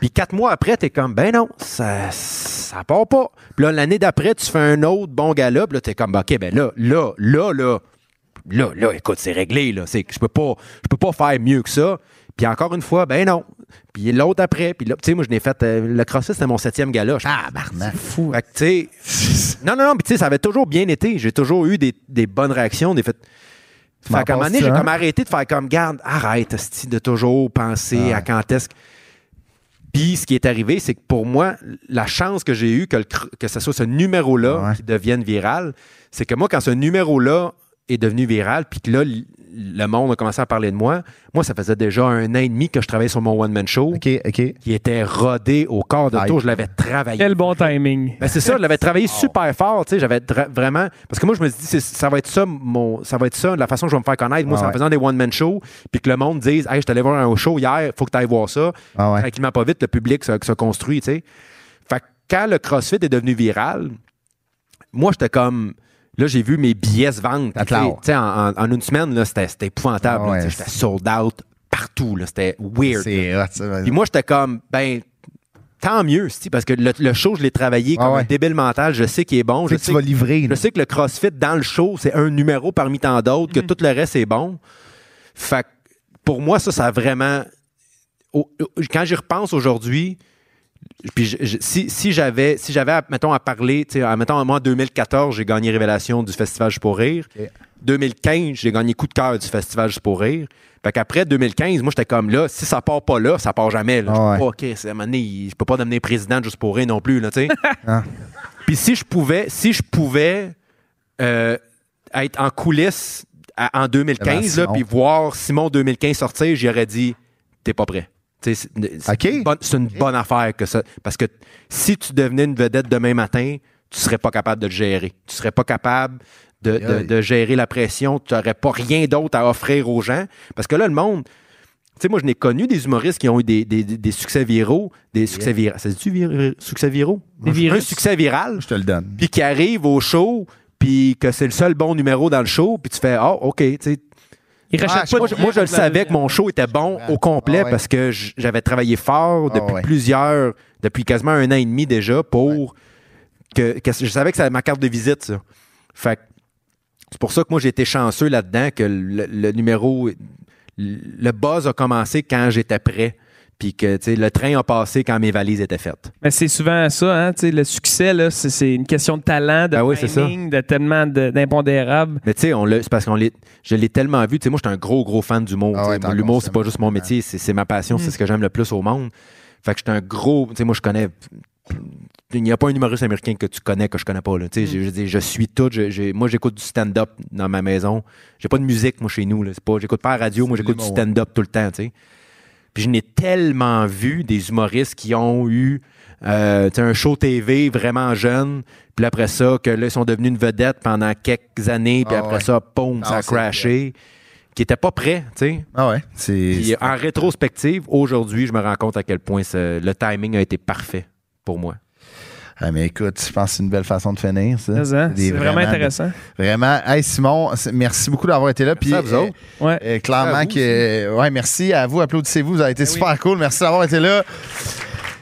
Puis quatre mois après, t'es comme, ben non, ça, ça part pas. Puis là, l'année d'après, tu fais un autre bon gala, puis là, t'es comme, OK, ben là, là, là, là, là, là, écoute, c'est réglé, là. C'est je peux pas, je peux pas faire mieux que ça. Puis encore une fois, ben non. Puis l'autre après, puis là, tu sais, moi, je n'ai fait, euh, le CrossFit, c'était mon septième gala. Ah, barnac. fou. Fait que, tu sais, non, non, non, puis tu sais, ça avait toujours bien été. J'ai toujours eu des, des bonnes réactions, des fait. m'en Fait qu'à un moment donné, j'ai comme arrêté de faire comme, garde, arrête, de toujours penser à quand est-ce que. Puis ce qui est arrivé, c'est que pour moi, la chance que j'ai eue que, le cr- que ce soit ce numéro-là Ouais. qui devienne viral, c'est que moi, quand ce numéro-là est devenu viral, puis que là, le monde a commencé à parler de moi, moi, ça faisait déjà un an et demi que je travaillais sur mon one-man show, OK, OK. qui était rodé au corps de tour. Je l'avais travaillé. Quel bon timing. Ben c'est ça, je l'avais travaillé super fort, tu sais, j'avais vraiment parce que moi je me suis dit ça va être ça mon ça va être ça la façon que je vais me faire connaître moi Ah c'est en ouais. faisant des one man shows puis que le monde dise "Hey, je suis allé voir un show hier, faut que tu ailles voir ça." Ah ouais. Tranquillement pas vite le public se, se construit, tu sais. Fait que quand le CrossFit est devenu viral, moi j'étais comme Là, j'ai vu mes billets se vendre. En, en- en une semaine, là, c'était c'était épouvantable. Ah ouais, J'étais sold out partout. là, C'était weird. Puis moi, j'étais comme, ben, tant mieux, parce que le, le show, je l'ai travaillé Ah comme ouais. un débile mental. Je sais qu'il est bon. Tu Je sais que sais, tu vas livrer. je là. sais que le CrossFit dans le show, c'est un numéro parmi tant d'autres, que tout le reste est bon. Fait que pour moi, ça, ça a vraiment. quand j'y repense aujourd'hui, puis je- je- si, si j'avais, si j'avais, mettons, à parler, tu sais, à- mettons, moi, en 2014, j'ai gagné Révélation du Festival Juste pour rire. Ok. 2015, j'ai gagné Coup de cœur du Festival Juste pour rire. Fait qu'après 2015, moi, j'étais comme là, si ça part pas là, ça part jamais. Là. Je ouais. peux pas, OK, c'est- à un moment donné, je peux pas devenir président Juste pour rire non plus, là, tu sais. Ah. Puis si je pouvais, si je pouvais euh, être en coulisses à- en 2015, là, Simon. puis voir Simon 2015 sortir, j'aurais dit, t'es pas prêt. Tu sais, C'est une bonne- une bonne affaire que ça. Parce que si tu devenais une vedette demain matin, tu serais pas capable de le gérer. Tu serais pas capable de, de- gérer la pression. Tu n'aurais pas rien d'autre à offrir aux gens. Parce que là, le monde. Tu sais, moi, je n'ai connu des humoristes qui ont eu des, des- succès viraux. Des succès viraux. Ça se dit vir- succès viraux? Des Un virus. succès viral Je te le donne. puis qui arrive au show, puis que c'est le seul bon numéro dans le show, puis tu fais Ah, OK, tu sais. Il rachète Ah, pas Moi, de je, moi, je le savais que mon show était bon au complet Ah ouais. parce que j'avais travaillé fort Ah depuis ouais. plusieurs, depuis quasiment un an et demi déjà pour que, que je savais que c'était ma carte de visite, ça. Fait que c'est pour ça que moi, j'ai été chanceux là-dedans, que le, le numéro, le buzz a commencé quand j'étais prêt, puis que tu sais, le train a passé quand mes valises étaient faites. Mais c'est souvent ça, hein, tu sais, le succès, là, c'est, c'est une question de talent, de Ben oui, timing, de tellement de- d'impondérables. Mais tu sais, on l'a- c'est parce qu'on l'est- je l'ai tellement vu. Tu sais, moi, je suis un gros, gros fan d'humour. Ah ouais, L'humour, c'est pas juste mon métier, c'est c'est ma passion, c'est ce que j'aime le plus au monde. Fait que je suis un gros. Tu sais, moi, je connais. Il n'y a pas un humoriste américain que tu connais que je connais pas. Là. Sais, je, je dis, je suis tout. je- moi, j'écoute du stand-up dans ma maison. J'ai pas de musique, moi, chez nous. Là. C'est Pas, j'écoute pas la radio, moi, j'écoute du stand-up tout le temps. Tu sais. Puis je n'ai tellement vu des humoristes qui ont eu euh, un show TV vraiment jeune, puis après ça, que là, ils sont devenus une vedette pendant quelques années, puis Ah après ouais. ça, boum, ça Ah, a c'est crashé, qui n'étaient pas prêts, tu sais. Ah ouais. C'est. Puis en rétrospective, aujourd'hui, je me rends compte à quel point le timing a été parfait pour moi. Ah, mais écoute, je pense que c'est une belle façon de finir, ça. Hein, C'est vraiment intéressant. Vraiment. Hey, Simon, merci beaucoup d'avoir été là. Puis, à vous euh, autres. Ouais. euh, clairement À vous que. Ouais, merci à vous. Applaudissez-vous. Vous avez été Ben super cool. Merci d'avoir été là.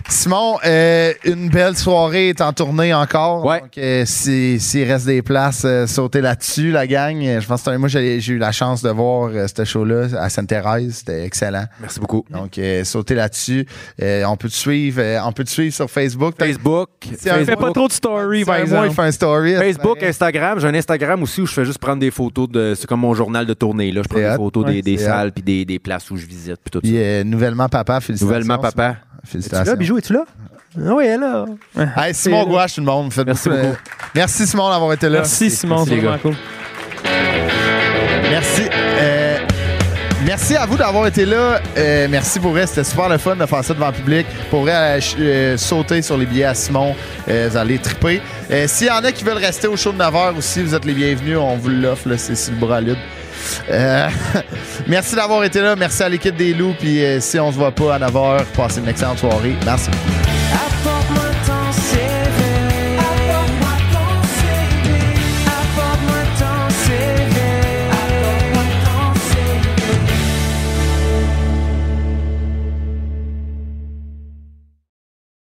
Simon, euh, une belle soirée est en tournée encore. Ouais. Donc, euh, si- s'il reste des places, euh, sautez là-dessus, la gang. Euh, Je pense que moi, j'ai j'ai eu la chance de voir euh, ce show-là à Sainte-Thérèse. C'était excellent. Merci beaucoup. Donc, euh, sautez là-dessus. Euh, on peut te suivre, euh, on peut te suivre sur Facebook. Facebook, C'est un- Fais Facebook, pas trop de story, Si par exemple. il fait un story. Facebook, Instagram. J'ai un Instagram aussi où je fais juste prendre des photos de. C'est comme mon journal de tournée. Là. Je prends des hot. photos Ouais, des, salles puis des, des places où je visite. Puis tout Puis ça. euh, nouvellement papa, félicitations. Nouvellement papa. Es-tu Félicitations. là, Bijou? Es-tu là? Ah oui, elle est là. Hey, Simon Gouache, tout le monde. Faites Merci beaucoup, beaucoup. merci Simon d'avoir été là. Merci, Simon. Merci, C'est vraiment cool. Merci. Euh, merci à vous d'avoir été là. Euh, merci pour vrai. C'était super le fun de faire ça devant le public. Pour vrai, euh, sauter sur les billets à Simon. Euh, vous allez triper. Euh, S'il y en a qui veulent rester au show de 9h aussi, vous êtes les bienvenus. On vous l'offre. là, C'est sur le bras libre. Euh, merci d'avoir été là. Merci à l'équipe des loups. Puis euh, si on se voit pas à 9h, passez une excellente soirée. Merci.